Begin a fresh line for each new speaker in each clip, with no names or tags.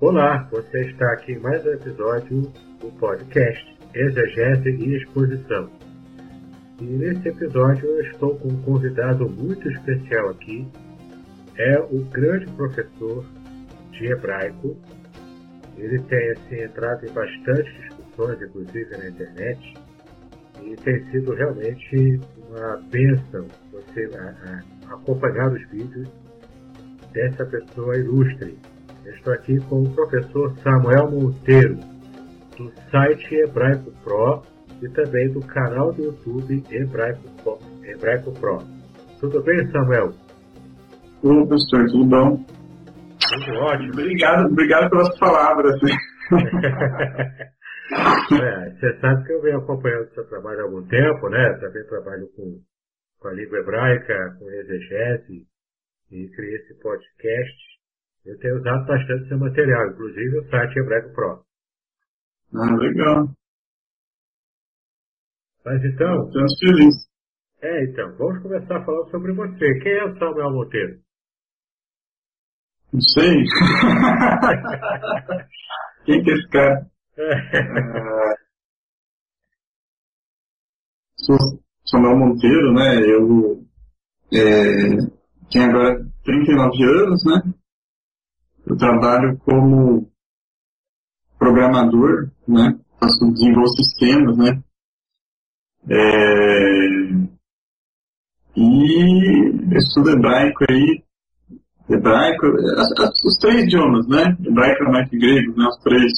Olá, você está aqui em mais um episódio do podcast Exegese e Exposição. E nesse episódio eu estou com um convidado muito especial aqui. É o grande professor de hebraico. Ele tem assim, entrado em bastante discussões, inclusive na internet, e tem sido realmente uma bênção você acompanhar os vídeos dessa pessoa ilustre Estou aqui com o professor Samuel Monteiro, do site Hebraico Pro e também do canal do YouTube Hebraico, Hebraico Pro. Tudo bem, Samuel?
Oi, professor, tudo bom?
Tudo ótimo.
Obrigado, obrigado pelas palavras.
é, você sabe que eu venho acompanhando o seu trabalho há algum tempo, né? Também trabalho com, com a língua hebraica, com exegese, e criei esse podcast eu tenho usado bastante seu material, inclusive o site Hebraico Pro.
Ah, legal.
Mas então.
Estamos felizes.
É, então, vamos começar falando sobre você. Quem é o Samuel Monteiro?
Não sei. Quem que é esse cara? É. Sou Samuel Monteiro, né? Eu é, tenho agora 39 anos, né? Eu trabalho como programador, né? Faço desenvolvo sistemas, né? É... E estudo hebraico aí, hebraico, as, as, os três idiomas, né? Hebraico, aramaico e grego, né? Os três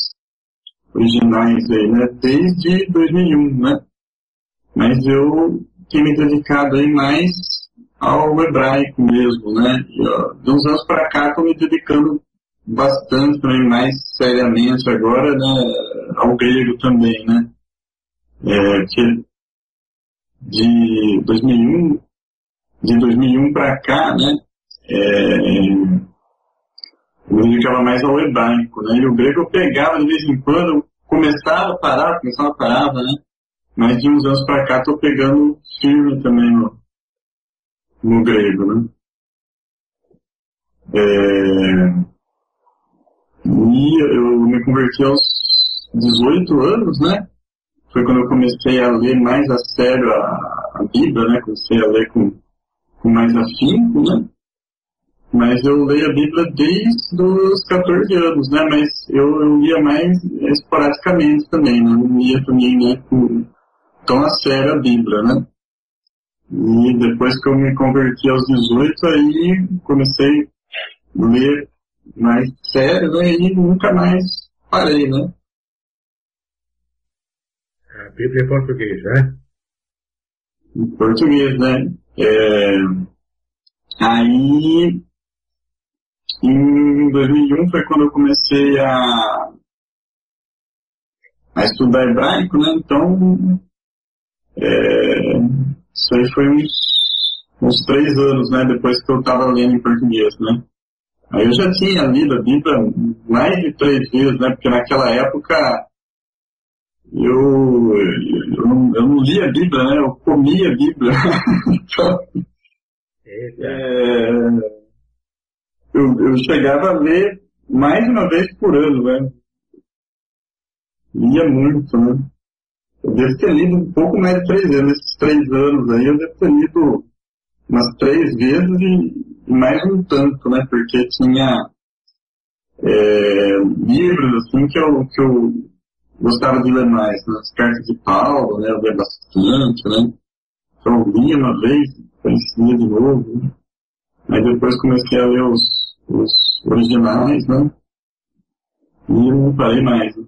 originais aí, né? Desde 2001, né? Mas eu tenho me dedicado aí mais ao hebraico mesmo, né? E, ó, de uns anos para cá estou me dedicando bastante também mais seriamente agora né, ao grego também, né? É, que de 2001, de 2001 para cá, né? É, eu me dedicava mais ao hebraico, né? E o grego eu pegava de vez em quando, começava, parava, começava, parava, né? mas de uns anos para cá estou pegando firme também no, no grego, né? É, e eu me converti aos 18 anos, né? Foi quando eu comecei a ler mais a sério a, a Bíblia, né? Comecei a ler com, com mais afinco, né? Mas eu leio a Bíblia desde os 14 anos, né? Mas eu, eu lia mais esporadicamente também, né? Não lia também, né? Com, tão a sério a Bíblia, né? E depois que eu me converti aos 18, aí comecei a ler mais sério, né? E nunca mais parei, né?
A Bíblia em português, né?
Em português, né? É... Aí, em 2001 foi quando eu comecei a, a estudar hebraico, né? Então, é... isso aí foi uns, uns três anos, né? Depois que eu estava lendo em português, né? Aí eu já tinha lido a Bíblia mais de três vezes, né? Porque naquela época eu, eu, não, eu não lia a Bíblia, né? Eu comia a Bíblia. então, é, eu, eu chegava a ler mais de uma vez por ano, né? Lia muito, né? Eu devo ter lido um pouco mais de três vezes. Nesses três anos aí, eu devo ter lido umas três vezes e mais um tanto, né? Porque tinha é, livros assim que eu, que eu gostava de ler mais, né? as cartas de Paulo, né? Eu lia bastante, né? Então eu lia uma vez, conhecia de novo, né? Aí depois comecei a ler os, os originais, né? E não parei mais. Né?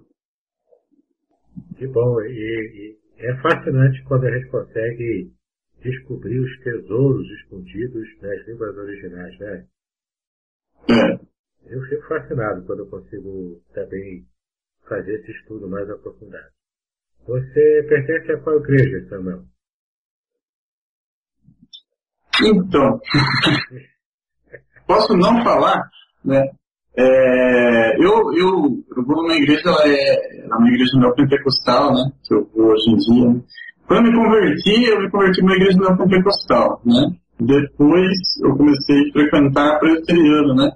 Que bom, e, e é fascinante quando a gente consegue descobrir os tesouros escondidos nas línguas originais, né?
É.
Eu fico fascinado quando eu consigo também fazer esse estudo mais aprofundado. Você pertence a qual igreja, Samuel?
Então, posso não falar, né? É, eu, eu, eu vou numa igreja, ela é, é uma igreja neopentecostal, né? Que eu vou hoje em dia. Quando eu me converti, eu me converti numa igreja neopentecostal, né? Depois eu comecei a frequentar a presbiteriana, né?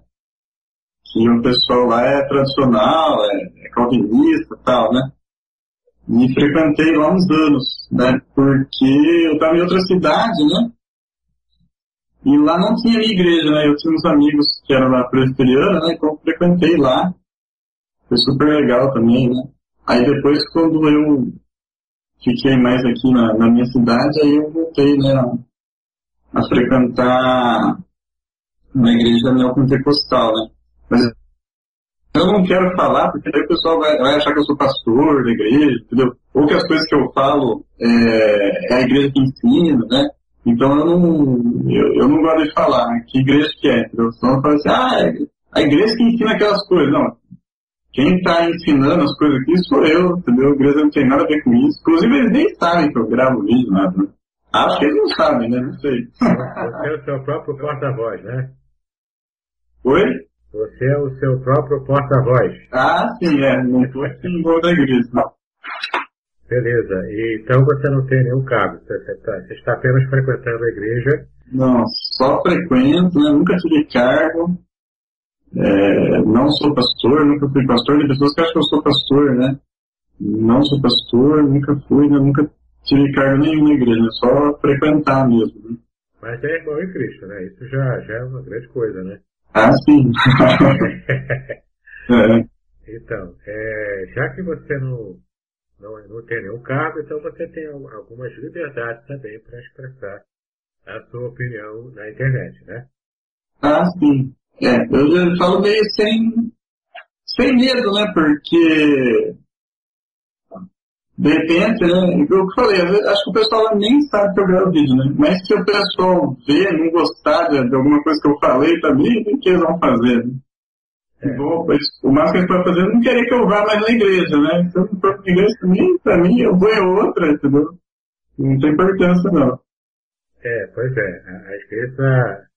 Que o pessoal lá é tradicional, é, é calvinista e tal, né? E frequentei lá uns anos, né? Porque eu estava em outra cidade, né? E lá não tinha igreja, né? Eu tinha uns amigos que eram da presbiteriana, né? Então eu frequentei lá. Foi super legal também, né? Aí depois, quando eu fiquei mais aqui na, na minha cidade, aí eu voltei, né, a, a frequentar uma igreja neopentecostal, né. Mas eu não quero falar, porque aí o pessoal vai, vai, achar que eu sou pastor da igreja, entendeu? Ou que as coisas que eu falo é, é a igreja que ensina, né? Então eu não, eu, eu não gosto de falar que igreja que é, entendeu? Senão eu falo assim, ah, é a igreja que ensina aquelas coisas. Não, quem está ensinando as coisas aqui sou eu, entendeu? A igreja não tem nada a ver com isso. Inclusive, eles nem sabem que eu gravo vídeo, nada. Né? Acho que eles não sabem, né? Não sei.
Você é o seu próprio porta-voz, né?
Oi?
Você é o seu próprio porta-voz.
Ah, sim, é. Não estou símbolo da igreja.
Beleza. E, então você não tem nenhum cargo. Você, você, tá, você está apenas frequentando a igreja.
Não, só frequento, né? Nunca tive cargo. É, não sou pastor, nunca fui pastor. Tem pessoas que acham que eu sou pastor, né? Não sou pastor, nunca fui, né? nunca tive cargo nenhum na igreja, só frequentar mesmo. Né?
Mas é irmão em Cristo, né? Isso já, já é uma grande coisa, né?
Ah, sim.
é. Então, é, já que você não, não, não tem nenhum cargo, então você tem algumas liberdades também para expressar a sua opinião na internet, né?
Ah, sim. É, eu falo meio sem, sem medo, né? Porque de repente, né? Eu falei, acho que o pessoal nem sabe que eu gravo vídeo, né? Mas se o pessoal ver, não gostar de, de alguma coisa que eu falei também, o que eles vão fazer? Né? É. Vou, o máximo que eles podem fazer é não querer que eu vá mais na igreja, né? Se eu for pra igreja também, pra mim, eu vou em outra, entendeu? Não tem importância, não.
É, pois é. A igreja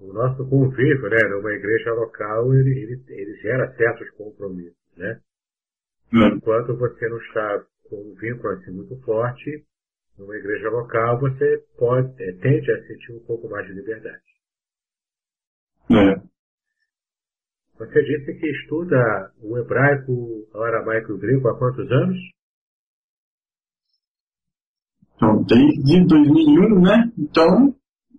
o nosso convívio, né, numa igreja local, ele, ele, ele gera certos compromissos, né?
É. Enquanto você não está com um vínculo assim muito forte, numa igreja local, você pode, é, tende a sentir um pouco mais de liberdade.
É.
Você disse que estuda o hebraico, o aramaico e o grego há quantos anos?
Então, desde 2001, né? Então,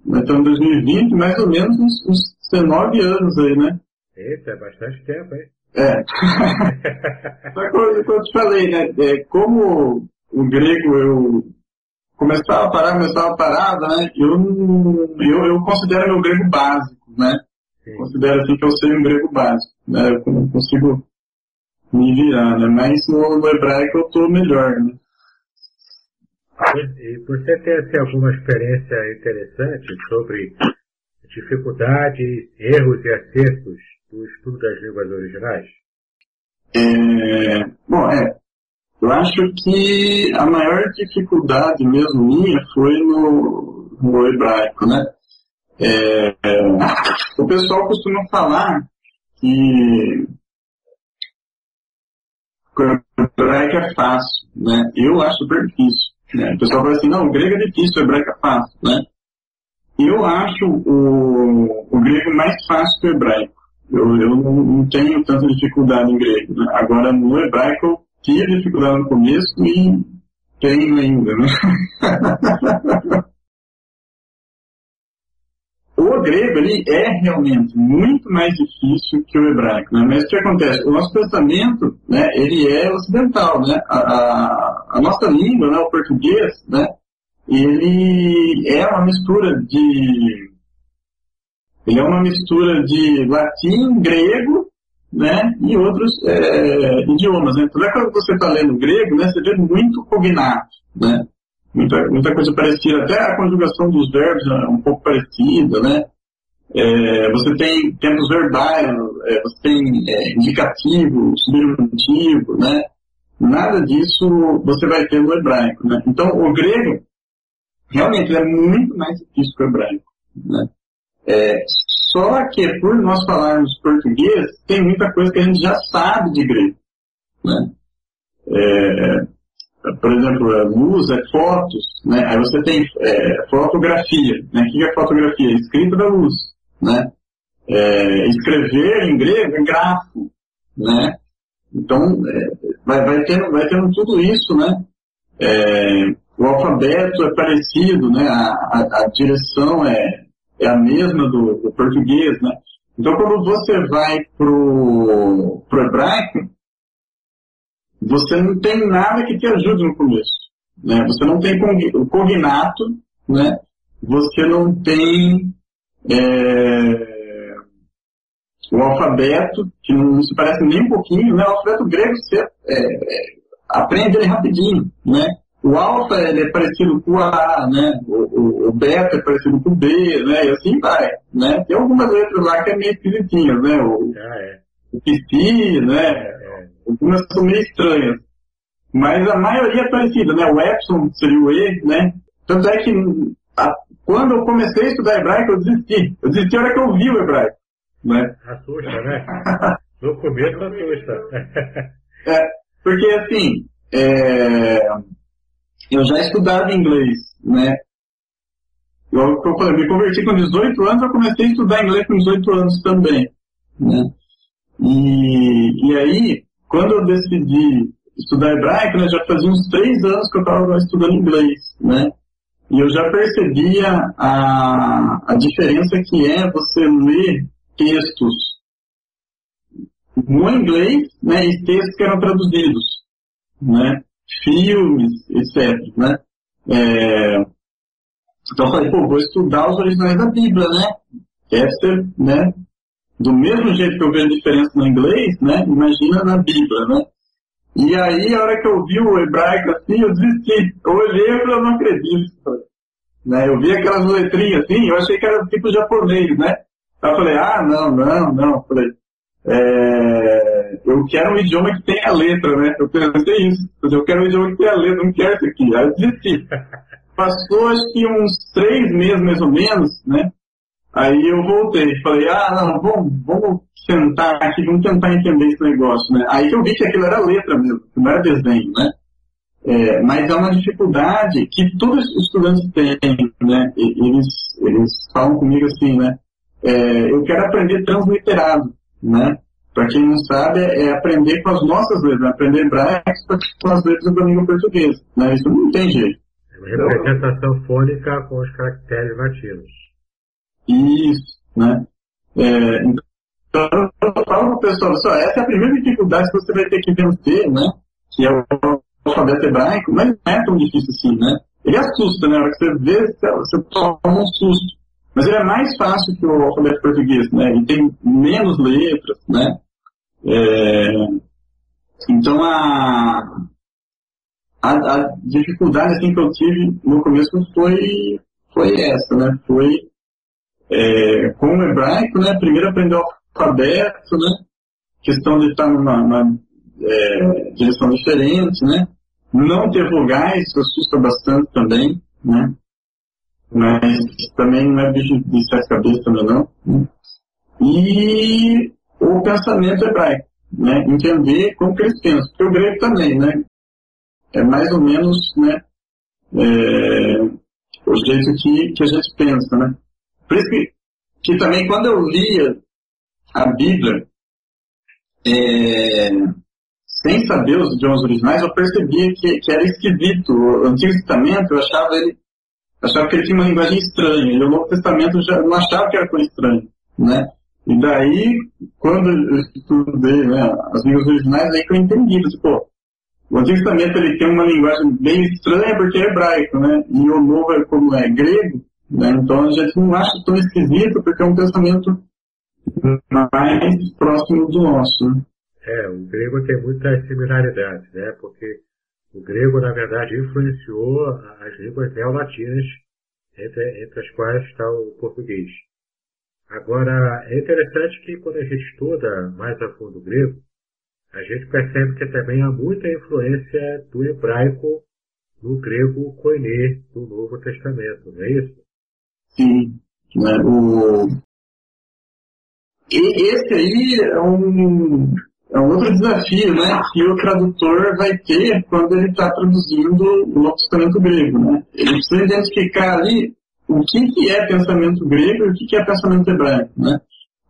então 2020, mais ou menos uns, uns 19 anos aí, né?
Eita, é bastante tempo, hein?
É. Só que eu te falei, né? É, como o grego eu começava a parar, começava a parar, né? Eu, eu, eu considero meu grego básico, né? Sim. Considero assim que eu sei um grego básico, né? Eu não consigo me virar, né? Mas no, no hebraico eu tô melhor, né?
E você tem assim, alguma experiência interessante sobre dificuldades, erros e acertos do estudo das línguas originais?
É, bom, é. Eu acho que a maior dificuldade mesmo minha foi no, no hebraico, né? É, é, o pessoal costuma falar que o hebraico é fácil, né? Eu acho super difícil. Né? O pessoal fala assim, não, o grego é difícil, o hebraico é fácil, né? Eu acho o, o grego mais fácil que o hebraico. Eu, eu não, tenho tanta dificuldade em grego. Né? Agora, no hebraico, eu tive dificuldade no começo e tenho ainda, né? o grego ele é realmente muito mais difícil que o hebraico, né? Mas o que acontece? O nosso pensamento, né, ele é ocidental, né? A, a, a nossa língua, né, o português, né, ele é uma mistura de ele é uma mistura de latim, grego, né, e outros é, idiomas. Né? Então, é quando você está lendo grego, né, você vê muito cognato, né? Muita, muita coisa parecida, até a conjugação dos verbos é um pouco parecida, né? É, você tem tempos verbais, é, você tem é, indicativo, subjuntivo, né? Nada disso você vai ter no hebraico, né? Então, o grego realmente é muito mais difícil que o hebraico, né? É, só que por nós falarmos português, tem muita coisa que a gente já sabe de grego, né? Por exemplo, luz é fotos, né? Aí você tem é, fotografia, né? O que é fotografia? Escrita da luz, né? É, escrever em grego é grafo, né? Então, é, vai, vai, tendo, vai tendo tudo isso, né? É, o alfabeto é parecido, né? A, a, a direção é, é a mesma do, do, português, né? Então, quando você vai pro, pro hebraico, você não tem nada que te ajude no começo. Né? Você não tem o cognato, né? você não tem é, o alfabeto, que não se parece nem um pouquinho. Né? O alfabeto grego você é, é, aprende ele rapidinho. Né? O alfa ele é parecido com o A, né? o, o, o, beta é parecido com o B, né? e assim vai. Né? Tem algumas letras lá que é meio esquisitinhas, né? o, ah, é. o psi, né? Algumas são meio estranhas. Mas a maioria é parecida, né? O Epson seria o E, né? Tanto é que a, quando eu comecei a estudar hebraico, eu desisti. Eu desisti na hora que eu vi o hebraico. Né?
Assusta, né? No começo assusta.
é, porque assim, é, eu já estudava inglês, né? Eu, eu, me converti com 18 anos, eu comecei a estudar inglês com 18 anos também, né? E, e aí, quando eu decidi estudar hebraico, né, já fazia uns três anos que eu estava estudando inglês, né? E eu já percebia a, a diferença que é você ler textos no inglês, né, e textos que eram traduzidos, né? Filmes, etc, né? É, então eu falei, pô, vou estudar os originais da Bíblia, né? Deve ser, né? Do mesmo jeito que eu vejo diferença no inglês, né? Imagina na Bíblia, né? E aí, a hora que eu vi o hebraico assim, eu desisti. Eu olhei e falei, eu não acredito. Né? Eu vi aquelas letrinhas assim, eu achei que era tipo japonês, né? Aí eu falei, ah, não, não, não. Eu falei, é... eu quero um idioma que tenha letra, né? Eu pensei isso. Eu quero um idioma que tenha letra, não quero isso aqui. Aí eu desisti. Passou acho que uns três meses mais ou menos, né? Aí eu voltei, falei, ah, não, vamos, vamos sentar aqui, vamos tentar entender esse negócio, né? Aí eu vi que aquilo era letra mesmo, não era desenho, né? É, mas é uma dificuldade que todos os estudantes têm, né? Eles, eles falam comigo assim, né? É, eu quero aprender transliterado, né? Para quem não sabe, é aprender com as nossas letras, aprender hebraico com as letras da língua portuguesa, né? Isso não tem jeito.
É representação fônica com os caracteres latinos.
Isso, né? É, então, eu falo para o pessoal, só, essa é a primeira dificuldade que você vai ter que vencer, né? Que é o alfabeto hebraico, mas não é tão difícil assim, né? Ele assusta, né? A hora que você vê, você toma um susto. Mas ele é mais fácil que o alfabeto português, né? Ele tem menos letras, né? É... Então a... a, a dificuldade assim, que eu tive no começo foi, foi essa, né? Foi é, com o hebraico, né? Primeiro aprender o alfabeto, né? Questão de estar numa, numa é, direção diferente, né? Não ter vogais assusta bastante também, né? Mas também não é bicho de sete cabeças também não. Né? E o pensamento hebraico, né? Entender como que eles pensam. Porque o grego também, né? É mais ou menos, né? É, o jeito que, que a gente pensa, né? Por isso que, que também quando eu lia a Bíblia, é, sem saber os idiomas originais, eu percebia que, que era esquisito. O Antigo Testamento, eu achava ele, achava que ele tinha uma linguagem estranha. E o Novo Testamento já não achava que era tão estranho, né? E daí, quando eu estudei né, as línguas originais, aí que eu entendi, tipo, o Antigo Testamento ele tem uma linguagem bem estranha porque é hebraico, né? E o Novo, é como é grego, né? Então a gente não acha tão esquisito porque é um pensamento mais próximo do nosso. Né?
É, o grego tem muitas similaridades, né? Porque o grego, na verdade, influenciou as línguas neolatinas, entre, entre as quais está o português. Agora, é interessante que quando a gente estuda mais a fundo o grego, a gente percebe que também há muita influência do hebraico no grego koiné do Novo Testamento, não é isso?
Sim. Né? O... E esse aí é um, é um outro desafio, né, que o tradutor vai ter quando ele está traduzindo o Novo Testamento grego, né? Ele precisa identificar ali o que, que é pensamento grego e o que, que é pensamento hebraico, né?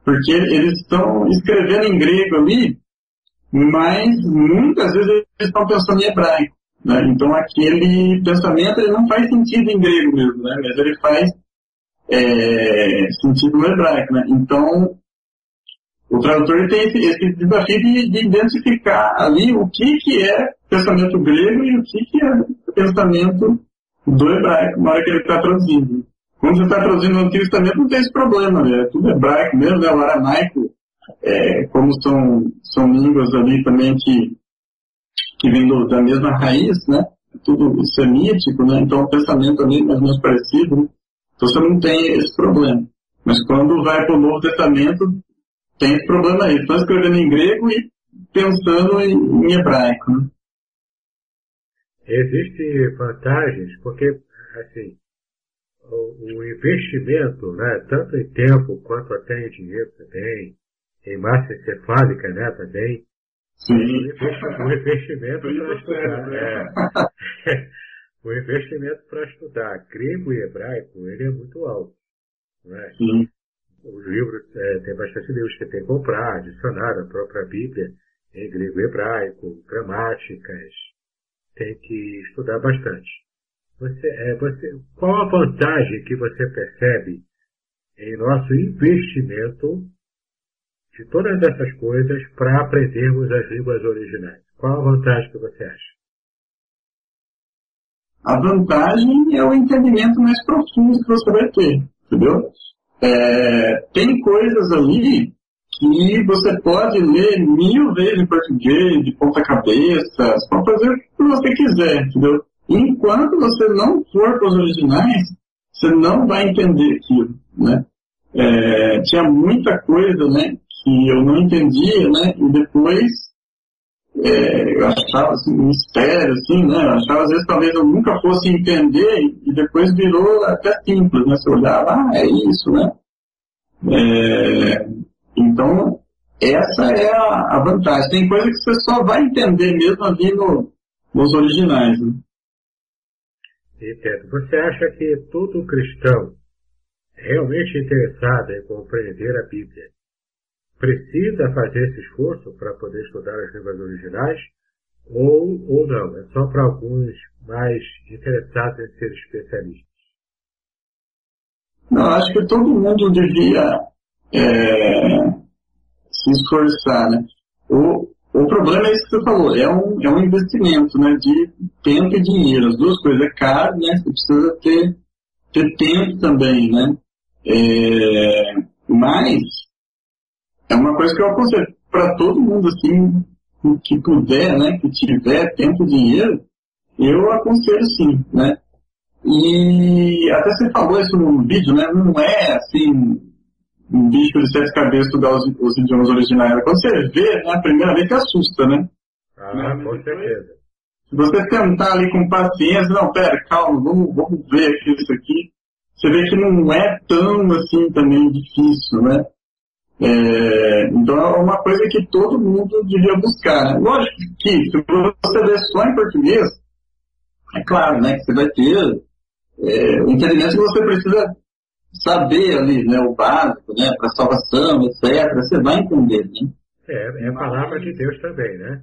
Porque eles estão escrevendo em grego ali, mas muitas vezes eles estão pensando em hebraico, né? Então aquele pensamento ele não faz sentido em grego mesmo, né? Mas ele faz é, sentido hebraico, né? Então o tradutor tem esse, esse desafio de, de, identificar ali o que, que é pensamento grego e o que, que é pensamento do hebraico na hora que ele está traduzindo. Quando você está traduzindo o Antigo Testamento, não tem esse problema, né? é tudo hebraico mesmo, né? o aramaico, é, como são, são línguas ali também que, que vêm da mesma raiz, né? É tudo semítico, né? Então o pensamento ali é mais ou menos parecido, né? Então você não tem esse problema. Mas quando vai para o Novo Testamento, tem esse problema aí. Estão escrevendo em grego e pensando em, em hebraico. Né?
Existem vantagens, porque, assim, o, o, investimento, né, tanto em tempo quanto até em dinheiro também, em massa encefálica, né, também,
Sim.
O investimento para estudar. Né? É, o investimento para estudar grego e hebraico, ele é muito alto. Né?
Sim
os livros, é, tem bastante livros que tem que comprar, dicionário, a própria Bíblia, em grego e hebraico, gramáticas, tem que estudar bastante. Você, é, você, qual a vantagem que você percebe em nosso investimento de todas essas coisas para aprendermos as línguas originais? Qual a vantagem que você acha?
A vantagem é o entendimento mais profundo que você vai ter, entendeu? É, tem coisas ali que você pode ler mil vezes em português, de ponta cabeça, pode fazer o que você quiser, entendeu? Enquanto você não for para os originais, você não vai entender aquilo, né? É, tinha muita coisa, né, que eu não entendia, né, e depois é, eu achava assim, um mistério, assim, né, eu achava às vezes talvez eu nunca fosse entender e depois virou até simples, né, você olhava, ah, é isso, né, É, então, essa é a, a, vantagem. Tem coisa que você só vai entender mesmo ali no, nos originais. Né?
Entendo. Você acha que todo cristão realmente interessado em compreender a Bíblia precisa fazer esse esforço para poder estudar as línguas originais? Ou, ou não? É só para alguns mais interessados em ser especialistas?
Não, acho que todo mundo devia é, se esforçar, né? O, o problema é isso que você falou, é um, é um investimento, né? De tempo e dinheiro, as duas coisas. É caro, né? Você precisa ter, ter tempo também, né? É, mas é uma coisa que eu aconselho para todo mundo, assim, que puder, né? Que tiver tempo e dinheiro, eu aconselho sim, né? E até você falou isso no vídeo, né? Não é assim um bicho de sete cabeças estudar os, os, idiomas originais. Quando você vê, né, a primeira vez que assusta, né?
Ah, né? com certeza.
Se você tentar ali com paciência, não, pera, calma, vamos, vamos ver aqui isso aqui. Você vê que não é tão assim também difícil, né? É, então é uma coisa que todo mundo devia buscar. Né? Lógico que se você ler só em português, é claro, né, que você vai ter é, o entendimento que você precisa saber ali, né, o básico, né, para salvação, etc. Você vai entender, né?
É, é a palavra de Deus também, né?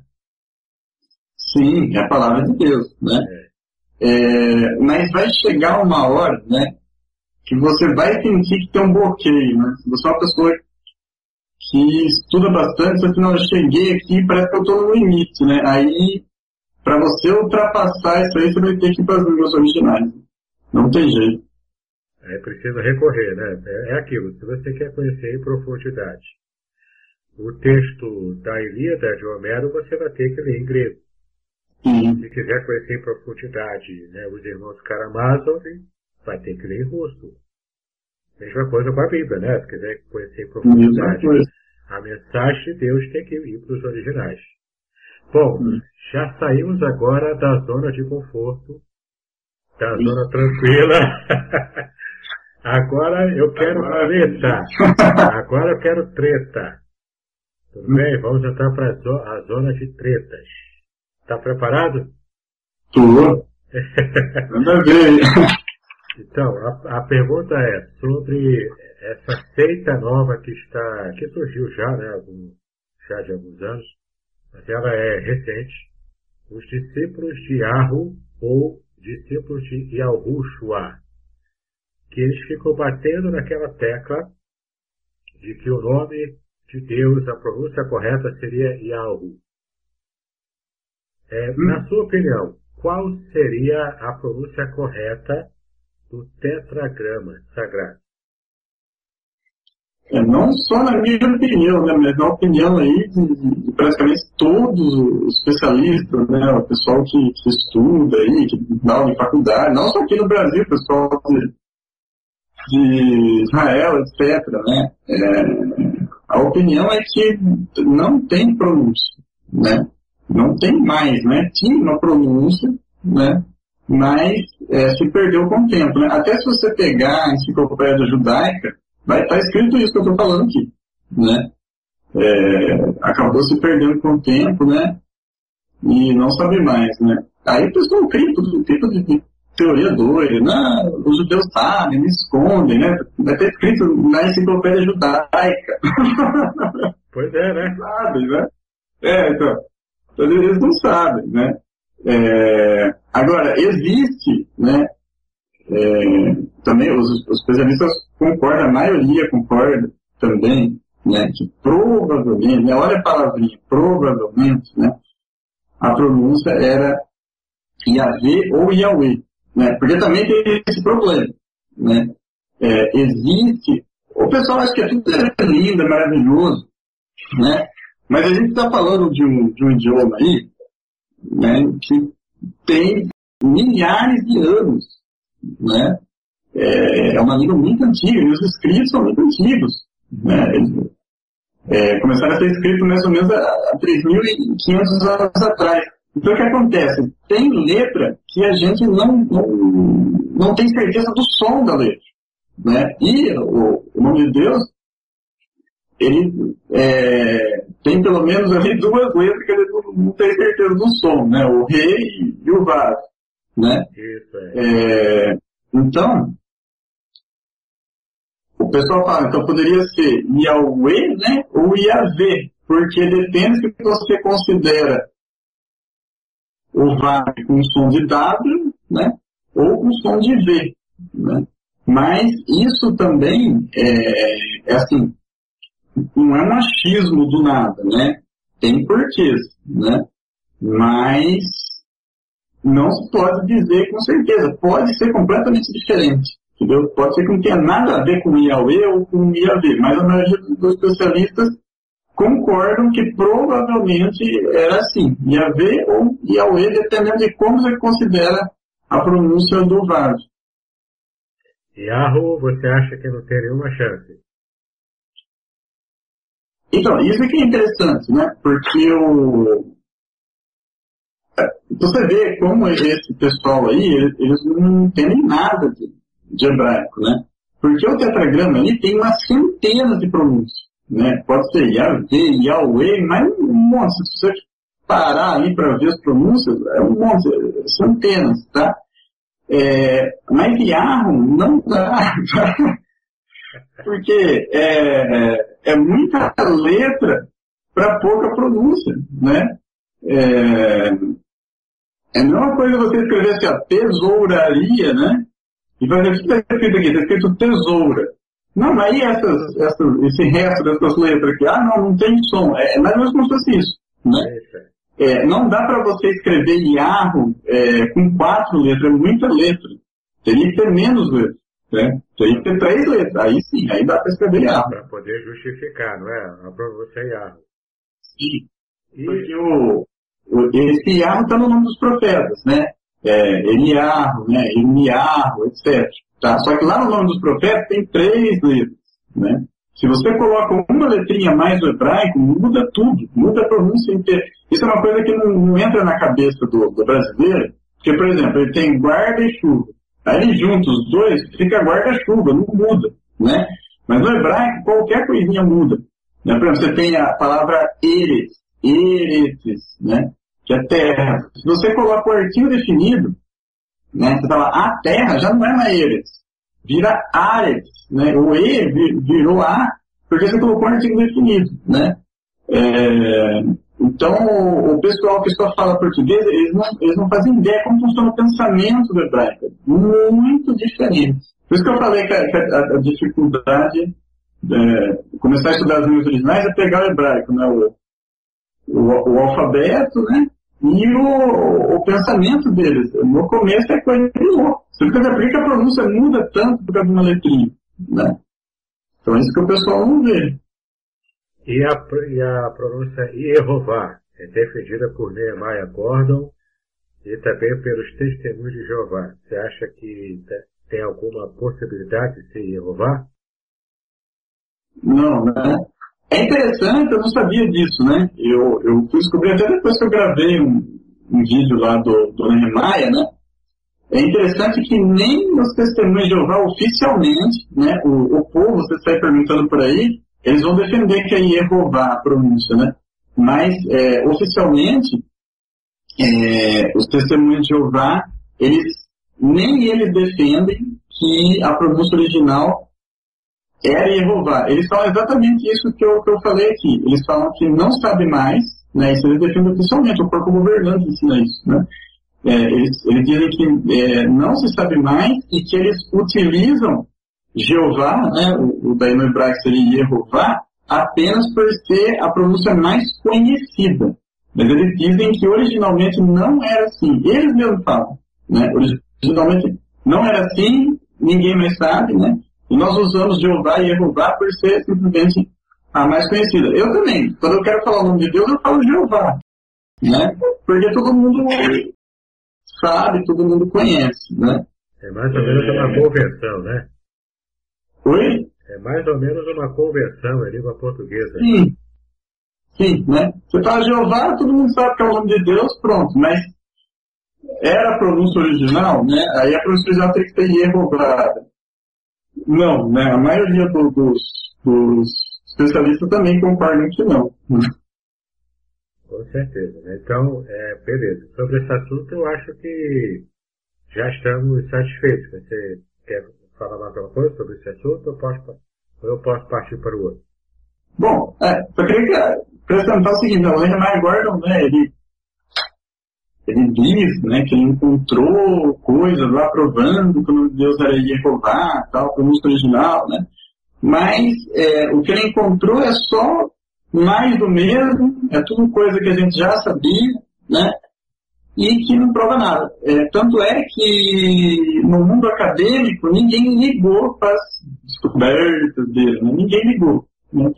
Sim, é a palavra de Deus, né? É. É, mas vai chegar uma hora, né, que você vai sentir que tem um bloqueio, né? Você é uma pessoa que estuda bastante, você não, eu cheguei aqui, parece que eu estou no limite, né? Aí, para você ultrapassar isso aí, você vai ter que ir para as línguas originais. Não tem jeito.
É preciso recorrer, né? É, é aquilo, se você quer conhecer em profundidade o texto da Ilíada de Homero, você vai ter que ler em grego. Se quiser conhecer em profundidade né, os irmãos Karamazov, vai ter que ler em russo. Mesma coisa com a Bíblia, né? Se quiser conhecer em profundidade a mensagem de Deus, tem que ir para os originais. Bom, já saímos agora da zona de conforto Tá, zona tranquila. Agora eu quero treta. Agora eu quero treta. Tudo bem? Vamos entrar para a zona de tretas. Tá preparado?
Tô. Manda ver.
Então, a, a, pergunta é sobre essa seita nova que está, que surgiu já, né, algum, já de alguns anos, mas ela é recente. Os discípulos de Arro ou discípulos de Yahushua, que eles ficam batendo naquela tecla de que o nome de Deus, a pronúncia correta seria Yahu. É, hum. Na sua opinião, qual seria a pronúncia correta do tetragrama sagrado?
É, não só na minha opinião, né, mas na opinião aí de, de praticamente todos os especialistas, né, o pessoal que, que estuda aí, que dá aula em faculdade, não só aqui no Brasil, o pessoal de, de Israel, etc. Né, é, a opinião é que não tem pronúncia, né, não tem mais, né, tinha uma pronúncia, né, mas é, se perdeu com o tempo. Né? Até se você pegar a enciclopédia judaica, vai estar tá escrito isso que eu estou falando aqui, né? É, acabou se perdendo com o tempo, né? E não sabe mais, né? Aí o pessoal cria todo tipo de, teoria doida, né? Os judeus sabem, me escondem, né? Vai ter escrito na enciclopédia judaica.
Pois é, né?
Sabem, né? É, então, então, eles não sabem, né? É, agora, existe, né? É, também os, os, especialistas concordam, a maioria concorda também, né, que provavelmente, né, olha a palavrinha, provavelmente, né, a pronúncia era Yahvé ou Yahweh, né, porque também tem esse problema, né, é, existe, o pessoal acha que é tudo lindo, é maravilhoso, né, mas a gente está falando de um, de um idioma aí, né, que tem milhares de anos, né? É, é uma língua muito antiga, e os escritos são muito antigos. Né? Eles, é, começaram a ser escritos mais ou menos há 3.500 anos atrás. Então o que acontece? Tem letra que a gente não, não, não tem certeza do som da letra. Né? E o, o nome de Deus ele é, tem pelo menos ali duas letras que ele não, não tem certeza do som, né? O Rei e o Vav, né?
Isso, é.
É, então, o pessoal fala, então poderia ser Yahweh, né? Ou Yahvé, porque depende se você considera o Vav com som de W, né? Ou com som de V, né? Mas isso também é, é assim, não é um achismo do nada, né? Tem porquês, né? Mas não se pode dizer com certeza. Pode ser completamente diferente. Entendeu? Pode ser que não tenha nada a ver com IAE ou com IAV, mas a maioria dos especialistas concordam que provavelmente era assim, IAV ou IAE, dependendo de como você considera a pronúncia do VAR.
Yahoo, você acha que não tem nenhuma chance?
Então, isso aqui é interessante, né? Porque o... É, você vê como esse pessoal aí, eles não entendem nada de, de hebraico, né? Porque o tetragrama ali tem uma centena de pronúncias, né? Pode ser Yahvé, Yahweh, mas um monte. Se você parar ali para ver as pronúncias, é um monte, centenas, tá? É, mas Yahoo não dá, tá? porque é, é muita letra para pouca pronúncia, né? É, é a mesma coisa você escrever assim, a tesouraria, né? E fazer o que está escrito aqui? Está escrito tesoura. Não, mas aí essas, essas, esse resto dessas letras aqui, ah, não, não tem som. É, é mais ou menos como se fosse isso, né? É, não dá para você escrever Yahoo é, com quatro letras, é muita letra. Teria que ter menos letras. Né? Tem que ter três letras. Aí sim, aí dá para escrever Yahoo.
Para poder justificar, não é? A pronúncia é Yahoo.
Sim. E... Porque o, o, esse Yahoo está no nome dos profetas, né? É, Eliarro, né? Eliarro, etc. Tá? Só que lá no nome dos profetas tem três letras, né? Se você coloca uma letrinha mais no hebraico, muda tudo, muda a pronúncia inteira. Isso é uma coisa que não, não entra na cabeça do, do brasileiro, porque, por exemplo, ele tem guarda e chuva. Aí juntos os dois, fica guarda-chuva, não muda, né? Mas no hebraico, qualquer coisinha muda. Né? Por exemplo, você tem a palavra eres, eretes, né? Que é terra. Se você coloca o artigo definido, né? Você fala a terra, já não é mais eres. Vira ares, né? O e virou a, porque você colocou um artigo definido, né? É, então, o pessoal que só fala português, eles não, eles não fazem ideia como funciona o pensamento do hebraico. Muito diferente. Por isso que eu falei que a, que a, a dificuldade é, começar a estudar as línguas originais é pegar o hebraico, né? O, o, o alfabeto, né? E o, o, pensamento deles. No começo é coisa de louco. Você fica por que a pronúncia muda tanto por causa de uma letrinha, né? Então, é isso que o pessoal não vê.
E a, e a pronúncia Yehová é defendida por Nehemiah Gordon e também pelos testemunhos de Jeová. Você acha que tem alguma possibilidade de ser Jeová?
Não, né? É interessante, eu não sabia disso, né? Eu, eu fui descobrir até depois que eu gravei um, um vídeo lá do, do Nehemiah, né? É interessante que nem os testemunhos de Jeová oficialmente, né? O, o povo, você sai perguntando por aí, eles vão defender que é Yehová a pronúncia, né? Mas, é, oficialmente, é, os testemunhos de Jeová, eles, nem eles defendem que a pronúncia original era Yehová. Eles falam exatamente isso que eu, que eu falei aqui. Eles falam que não sabe mais, né? Isso eles defendem oficialmente, o corpo governante ensina isso, né? É, eles, eles, dizem que é, não se sabe mais e que eles utilizam Jeová, né, o, o daí no hebraico seria Jeová, apenas por ser a pronúncia mais conhecida. Mas eles dizem que originalmente não era assim. Eles mesmos falam. Né? Originalmente não era assim, ninguém mais sabe, né? E nós usamos Jeová e Jeová por ser simplesmente a mais conhecida. Eu também. Quando eu quero falar o nome de Deus, eu falo Jeová. Né? Porque todo mundo sabe, todo mundo conhece, né?
É mais ou menos uma convenção, né?
Oi?
É mais ou menos uma conversão em língua portuguesa.
Sim. Sim, né? Você fala Jeová, todo mundo sabe que é o nome de Deus, pronto, mas era a pronúncia original, né? Aí a pronúncia original tem que ser Jeová. Não, né? A maioria do, dos, dos especialistas também concordam que não.
Com certeza. Né? Então, é, beleza. Sobre esse assunto, eu acho que já estamos satisfeitos. Você quer falar alguma coisa sobre esse assunto ou, posso, eu posso partir para o outro?
Bom, é, só queria acrescentar o seguinte, o Henry Gordon, né, ele, ele diz né, que ele encontrou coisas lá provando que o Deus era Jeová, tal, o música original, né? Mas é, o que ele encontrou é só mais do mesmo, é tudo coisa que a gente já sabia, né? E que não prova nada. É, tanto é que no mundo acadêmico ninguém ligou para as descobertas dele, né? ninguém ligou. Né?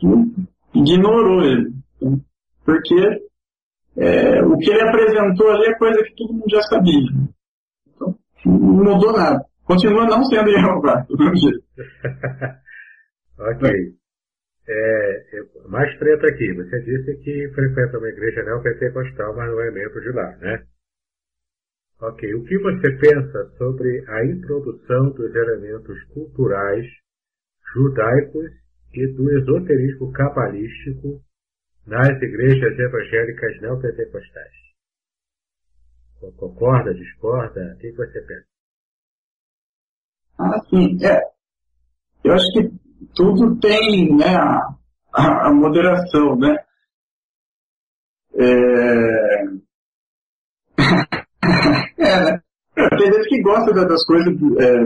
Ignorou ele. Né? Porque é, o que ele apresentou ali é coisa que todo mundo já sabia. Então, não mudou nada. Continua não sendo Jeová, do mesmo
ok. É, mais treta aqui. Você disse que frequenta uma igreja neopentecostal, mas não é membro de lá, né? Ok. O que você pensa sobre a introdução dos elementos culturais judaicos e do esoterismo cabalístico nas igrejas evangélicas neopentecostais? Concorda, discorda? O que você pensa?
Ah, sim. É. Eu acho que tudo tem né, a, a, a moderação, né? É... é, né? Tem gente que gosta das coisas, é,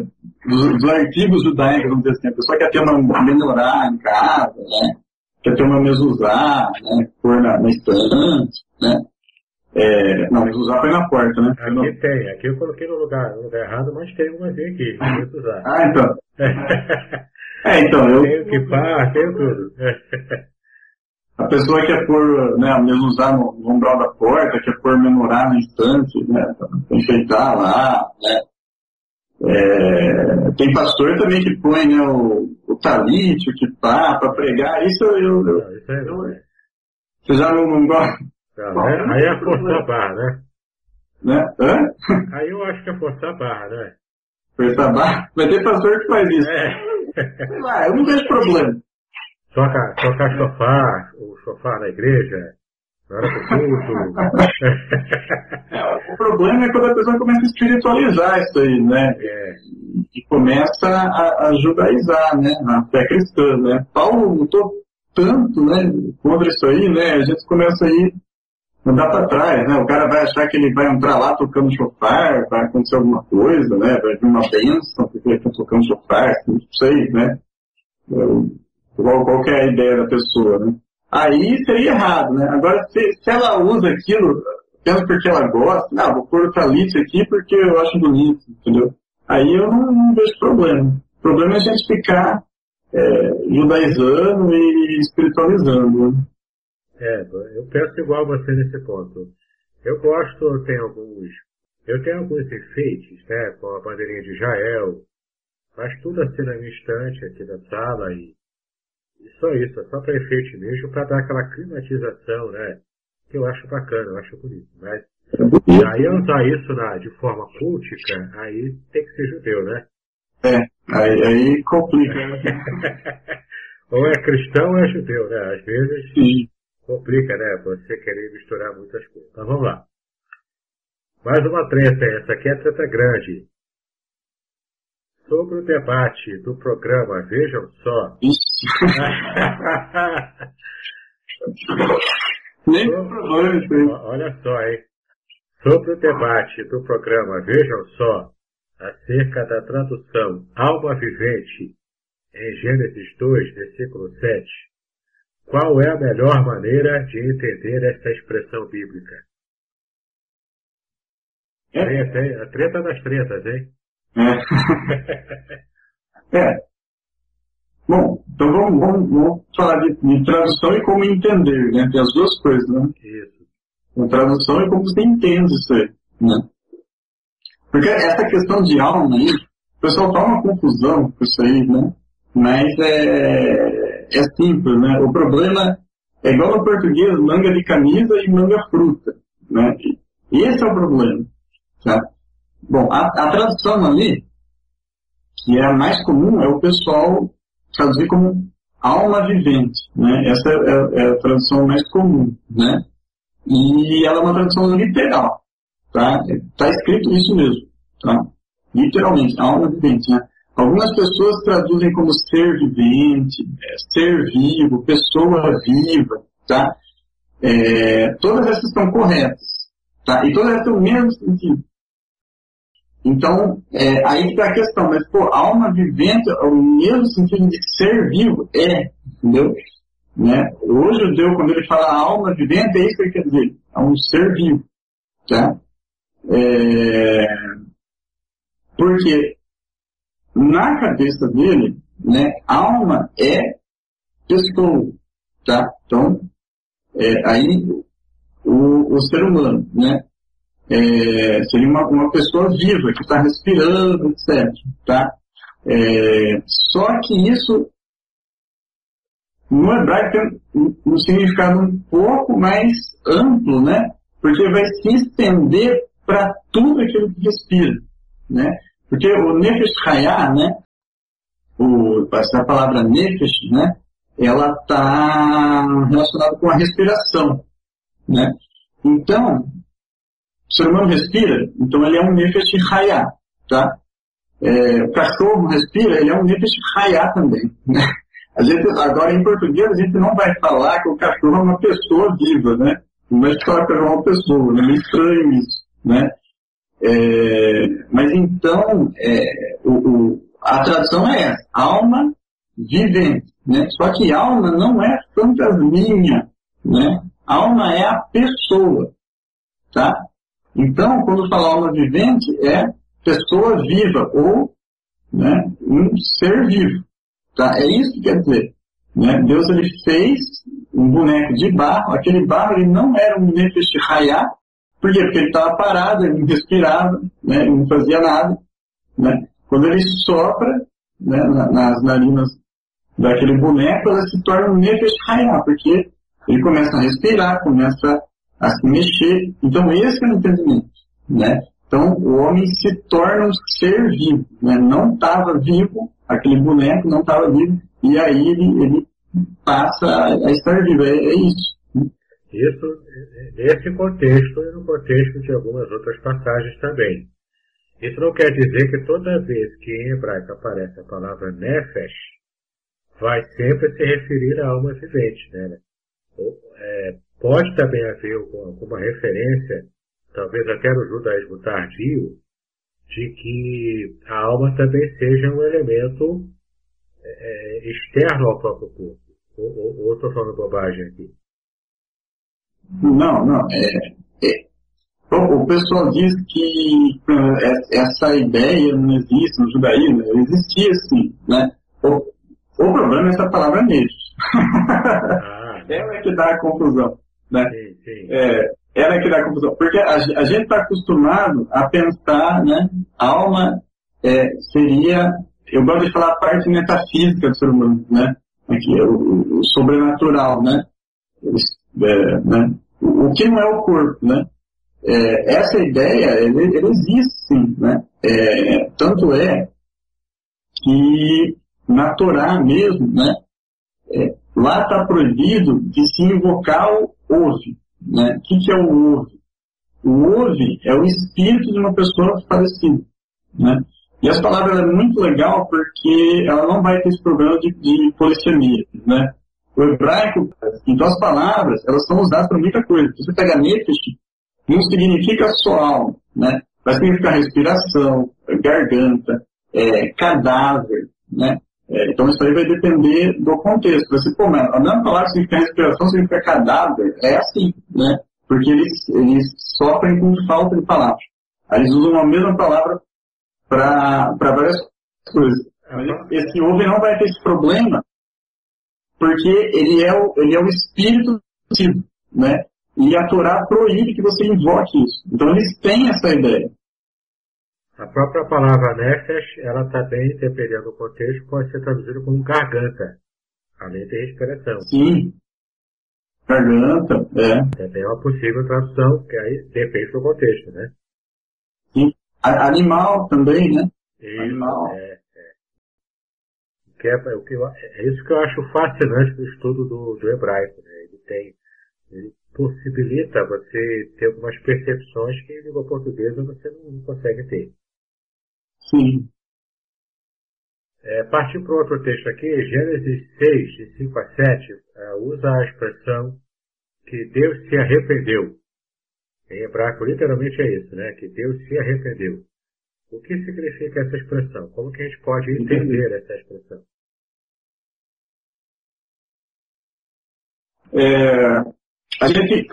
dos, dos, arquivos judaicos, vamos dizer assim. A pessoa quer ter uma melhorar em casa, né? Quer ter uma mesuzá, né? Pôr na, na estante, né? É, não, mesuzá foi na porta, né?
Aqui não... tem, aqui eu coloquei no lugar, no lugar errado, mas tem uma aqui, mesuzá.
ah, então. É, então, eu.
Tenho que par, tenho tudo.
A pessoa quer pôr, né, mesmo usar no, no umbral da porta, quer pôr menorá na estante, né, enfeitar lá, né. É, tem pastor também que põe, né, o, o talite, o kipá, para pregar, isso eu... eu,
não, isso é eu
você já não, não gosta?
Não, é, aí é forçar a barra, né?
Né? Hã?
Aí eu acho que é forçar a barra, né?
Forçar a barra? Mas tem pastor que faz isso. É. Sei lá, eu não vejo problema.
Toca, toca sofá, o sofá na igreja, na hora do culto.
é, o problema é quando a pessoa começa a espiritualizar isso aí, né?
É.
E começa a, a judaizar, né? A fé cristã, né? Paulo lutou tanto, né? Contra isso aí, né? A gente começa a ir andar para trás, né? O cara vai achar que ele vai entrar lá tocando chofar, vai acontecer alguma coisa, né? Vai vir uma bênção porque ele está tocando chofar, não sei, né? Qual, qual é a ideia da pessoa, né? Aí seria errado, né? Agora, se, se ela usa aquilo apenas porque ela gosta, não, vou pôr o talite aqui porque eu acho bonito, entendeu? Aí eu não, não vejo problema. O problema é a gente ficar é, judaizando e espiritualizando, né?
É, eu penso igual você nesse ponto. Eu gosto, eu tenho alguns, eu tenho alguns enfeites, né, com a bandeirinha de Israel, mas tudo assim na minha estante aqui da sala e só isso, é só para enfeite mesmo, para dar aquela climatização, né, que eu acho bacana, eu acho bonito. Mas aí usar isso na, de forma cultica, aí tem que ser judeu, né?
É, aí, aí complica. Né?
ou é cristão ou é judeu, né? Às vezes.
Sim
complica, né? Você querer misturar muitas coisas. Então vamos lá. Mais uma treta, essa aqui é treta grande. Sobre o debate do programa, vejam só.
Nem
Olha só, hein? Sobre o debate do programa, vejam só, acerca da tradução alma vivente em Gênesis 2, versículo 7, qual é a melhor maneira de entender esta expressão bíblica? É. Tem, a treta das tretas, hein?
É. é. Bom, então vamos, vamos, vamos falar de, de, tradução e como entender, né? Tem as duas coisas, né?
Isso.
A tradução é como você entende isso aí, né? Porque essa questão de alma aí, o pessoal toma uma confusão com isso aí, né? Mas é, é simples, né? O problema é igual no português, manga de camisa e manga fruta, né? E esse é o problema, tá? Bom, a, a tradução ali, que é a mais comum, é o pessoal traduzir como alma vivente, né? Essa é, é, a tradução mais comum, né? E ela é uma tradução literal, tá? Está escrito isso mesmo, tá? Literalmente, alma vivente, né? Algumas pessoas traduzem como ser vivente, é, ser vivo, pessoa viva, tá? É, todas essas estão corretas, tá? E todas essas têm o mesmo sentido. Então, é, aí está a questão, mas, pô, alma vivente, o mesmo sentido de ser vivo? É, entendeu? Né? O judeu, quando ele fala alma vivente, é isso que ele quer dizer, é um ser vivo, tá? É, porque na cabeça dele, né, alma é pessoa, tá? Então, é, aí o, o ser humano, né, é, seria uma, uma pessoa viva, que está respirando, etc. Tá? É, só que isso no hebraico tem um, um significado um pouco mais amplo, né? Porque vai se estender para tudo aquilo que respira, né? Porque o nefesh hayah, né? O, essa palavra nefesh, né? Ela está relacionada com a respiração, né? Então, o ser humano respira, então ele é um nefesh hayah, tá? É, o cachorro respira, ele é um nefesh hayah também, né? A gente, agora em português a gente não vai falar que o cachorro é uma pessoa viva, né? Vai falar que é uma pessoa, né? estranho isso, né? É, mas então, é, o, o, a tradução é essa, alma vivente, né? Só que alma não é fantasminha, né? Alma é a pessoa, tá? Então, quando fala alma vivente, é pessoa viva ou né, um ser vivo. Tá? É isso que quer dizer. Né? Deus ele fez um boneco de barro, aquele barro ele não era um nefesh hayá, por quê? Porque ele estava parado, ele não respirava, né? ele não fazia nada. Né? Quando ele sopra né, nas narinas daquele boneco, ela se torna um nefesh hayá, porque ele começa a respirar, começa a se mexer. Então, esse é o entendimento. Né? Então, o homem se torna um ser vivo. Né? Não estava vivo, aquele boneco não estava vivo, e aí ele, ele passa a estar vivo. É, é isso.
Isso nesse contexto e no contexto de algumas outras passagens também. Isso não quer dizer que toda vez que em hebraico aparece a palavra nefesh, vai sempre se referir a alma vivente. Né? É, Pode também haver alguma referência, talvez até no judaísmo tardio, de que a alma também seja um elemento é, é externo ao próprio corpo. Ou estou falando bobagem aqui?
Não, não. É, é, o pessoal diz que é, essa ideia não existe no judaísmo, existia sim, né? O, o problema é essa palavra mesmo. Ah, é que dá a confusão. Né? Sim, sim. É, ela que dá confusão. Porque a, a gente está acostumado a pensar, né? A alma é, seria, eu gosto de falar a parte metafísica do ser humano, né? Aqui, o, o sobrenatural, né? É, né? O, o, que não é o corpo, né? É, essa ideia, ele, ele, existe sim, né? É, tanto é que na Torá mesmo, né? É, lá está proibido de se invocar o ouve. Né? O que, que é o ouve? O ouve é o espírito de uma pessoa falecida. Né? E essa palavra é muito legal porque ela não vai ter esse problema de, de polissemia. Né? O hebraico, então as palavras, elas são usadas para muita coisa. Se você pega nefesh, não significa só alma, né? Vai significar respiração, garganta, é, cadáver, né? É, então isso aí vai depender do contexto. Você, pô, mas a mesma palavra significa respiração, significa cadáver, é assim, né? Porque eles, eles sofrem com falta de palavras. Eles usam a mesma palavra para várias coisas. Esse ouve não vai ter esse problema, porque ele é o, ele é o espírito né? E a Torá proíbe que você invoque isso. Então eles têm essa ideia.
A própria palavra nefesh, ela também, dependendo do contexto, pode ser traduzida como garganta, além de respiração.
Sim. Garganta, é.
Também é uma possível tradução, que aí depende do contexto, né?
Sim. Animal também, né?
Isso, Animal. É, é. Que é, é, é isso que eu acho fascinante do estudo do, do hebraico. Né? Ele tem, ele possibilita você ter algumas percepções que em língua portuguesa você não, não consegue ter.
Sim.
É, partindo para outro texto aqui, Gênesis 6, de 5 a 7, é, usa a expressão que Deus se arrependeu. Em hebraico, literalmente é isso, né? Que Deus se arrependeu. O que significa essa expressão? Como que a gente pode entender essa expressão?
É, a gente,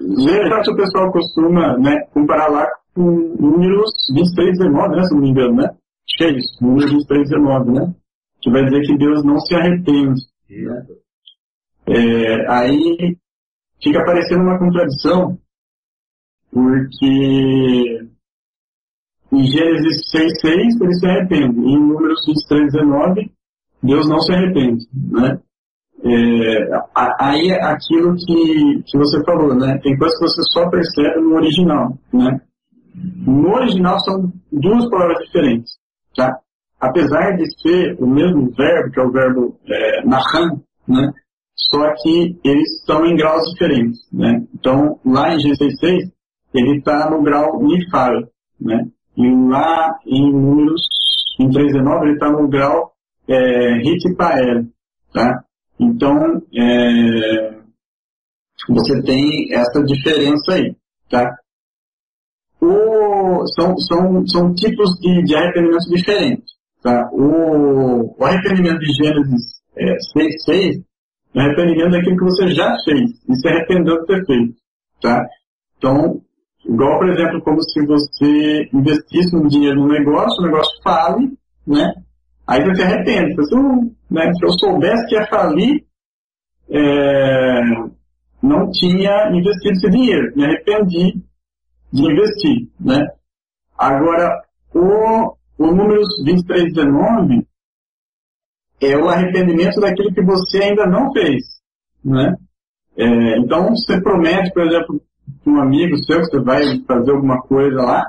geralmente o pessoal costuma né, comparar lá com números 23, 19, né, se não me engano, né? Acho que é isso, números 23, 19, né? Que vai dizer que Deus não se arrepende. Né? É, aí fica parecendo uma contradição, porque em Gênesis 6,6 ele se arrepende, em Números 23, 19 Deus não se arrepende, né? É, aí é aquilo que, que você falou, né? Tem coisas que você só percebe no original, né? No original são duas palavras diferentes, tá? Apesar de ser o mesmo verbo, que é o verbo é, nahan, né? Só que eles estão em graus diferentes, né? Então, lá em G66, ele está no grau nifar, né? E lá em números, em 319, ele está no grau é, Hitpael, tá? Então, é, você tem essa diferença aí, tá? O, são, são, são tipos de, de arrependimento diferentes, tá? O, o arrependimento de Gênesis é, 6.6 é arrependimento daquilo que você já fez e se arrependeu de ter feito, tá? Então, igual, por exemplo, como se você investisse um dinheiro no negócio, o negócio fale, né? Aí você se arrepende. Se, né, se eu soubesse que ia falir, é, não tinha investido esse dinheiro. Me arrependi de investir. Né? Agora, o, o número 2319 é o arrependimento daquilo que você ainda não fez. Né? É, então, você promete, por exemplo, para um amigo seu que você vai fazer alguma coisa lá,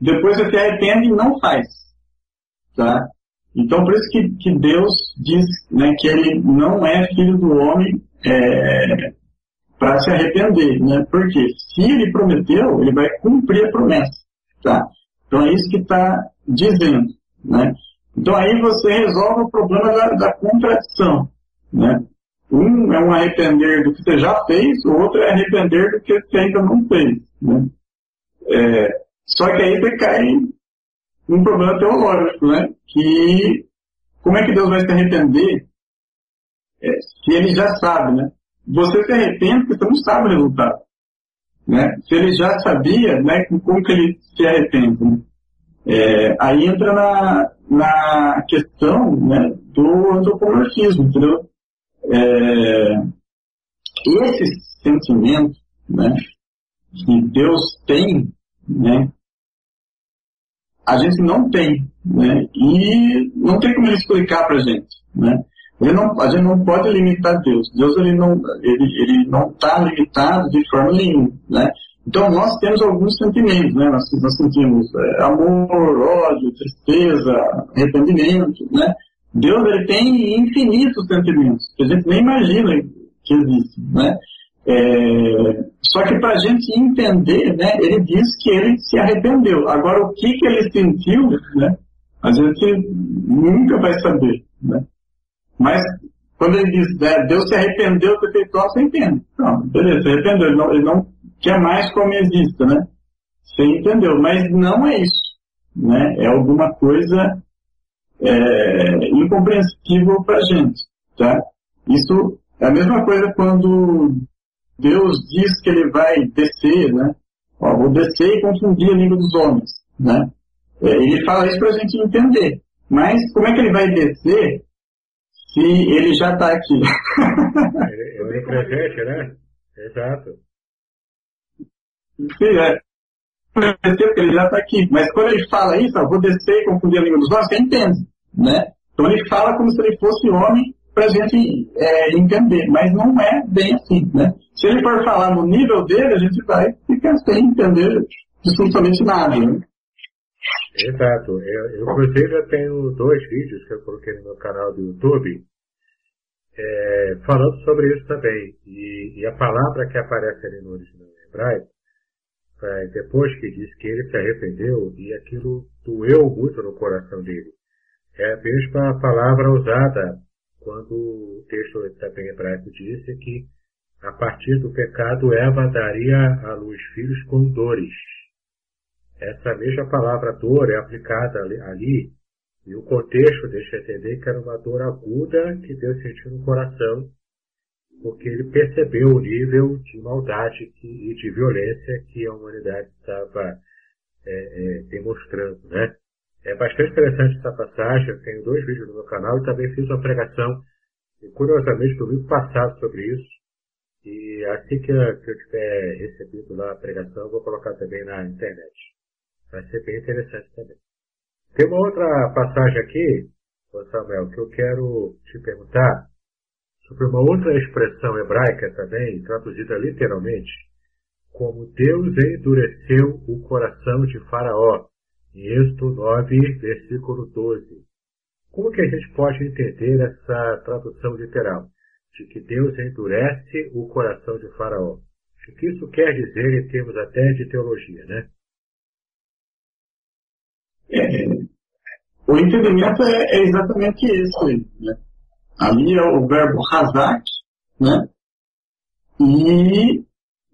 depois você se arrepende e não faz. Tá? Então, por isso que, que Deus diz né, que ele não é filho do homem é, para se arrepender. Né? Porque se ele prometeu, ele vai cumprir a promessa. Tá? Então, é isso que está dizendo. Né? Então, aí você resolve o problema da, da contradição. Né? Um é um arrepender do que você já fez, o outro é arrepender do que você ainda não fez. Né? É, só que aí você cai um problema teológico, né? Que como é que Deus vai se arrepender é, se ele já sabe, né? Você se arrepende porque você não sabe o resultado. Né? Se ele já sabia, né, como que ele se arrepende? Né? É, aí entra na, na questão né, do antropomorfismo, entendeu? É, esse sentimento né, que Deus tem, né, a gente não tem, né? E não tem como ele explicar para gente, né? Ele não, a gente não pode limitar Deus. Deus ele não ele, ele não está limitado de forma nenhuma, né? Então nós temos alguns sentimentos, né? Nós, nós sentimos é, amor, ódio, tristeza, arrependimento, né? Deus ele tem infinitos sentimentos que a gente nem imagina que existem, né? É, só que para a gente entender, né, ele diz que ele se arrependeu. Agora, o que, que ele sentiu, né, a gente nunca vai saber. Né? Mas, quando ele diz, né, Deus se arrependeu de ter feito algo, você entende. Não, beleza, se arrependeu, ele não, ele não quer mais como exista, né? Você entendeu, mas não é isso. Né? É alguma coisa é, incompreensível para a gente. Tá? Isso é a mesma coisa quando Deus diz que ele vai descer, né? Ó, vou descer e confundir a língua dos homens, né? É, ele fala isso para a gente entender. Mas como é que ele vai descer se ele já está aqui?
ele é presente, né? Exato.
Sim, é. Ele já está aqui. Mas quando ele fala isso, ó, vou descer e confundir a língua dos homens, você entende, né? Então ele fala como se ele fosse homem para a gente é, entender, mas não é bem assim, né? Se ele for falar no nível dele, a gente vai ficar sem entender absolutamente nada, né?
Exato. Eu, eu, inclusive, eu tenho dois vídeos que eu coloquei no meu canal do YouTube é, falando sobre isso também. E, e, a palavra que aparece ali no original hebraico, é, depois que diz que ele se arrependeu, e aquilo doeu muito no coração dele. É a mesma palavra usada quando o texto também hebraico disse que a partir do pecado Eva daria à luz filhos com dores. Essa mesma palavra dor é aplicada ali, e o contexto deixa entender que era uma dor aguda que Deus sentiu no coração, porque ele percebeu o nível de maldade que, e de violência que a humanidade estava é, é, demonstrando. Né? É bastante interessante essa passagem, eu tenho dois vídeos no meu canal e também fiz uma pregação, curiosamente, domingo passado sobre isso. E assim que eu, que eu tiver recebido lá a pregação, eu vou colocar também na internet. Vai ser bem interessante também. Tem uma outra passagem aqui, Samuel, que eu quero te perguntar sobre uma outra expressão hebraica também, traduzida literalmente, como Deus endureceu o coração de Faraó, em Êxodo 9, versículo 12. Como que a gente pode entender essa tradução literal? De que Deus endurece o coração de Faraó. O que isso quer dizer em termos até de teologia, né?
É, o entendimento é, é, exatamente esse né? Ali é o verbo hazak, né? E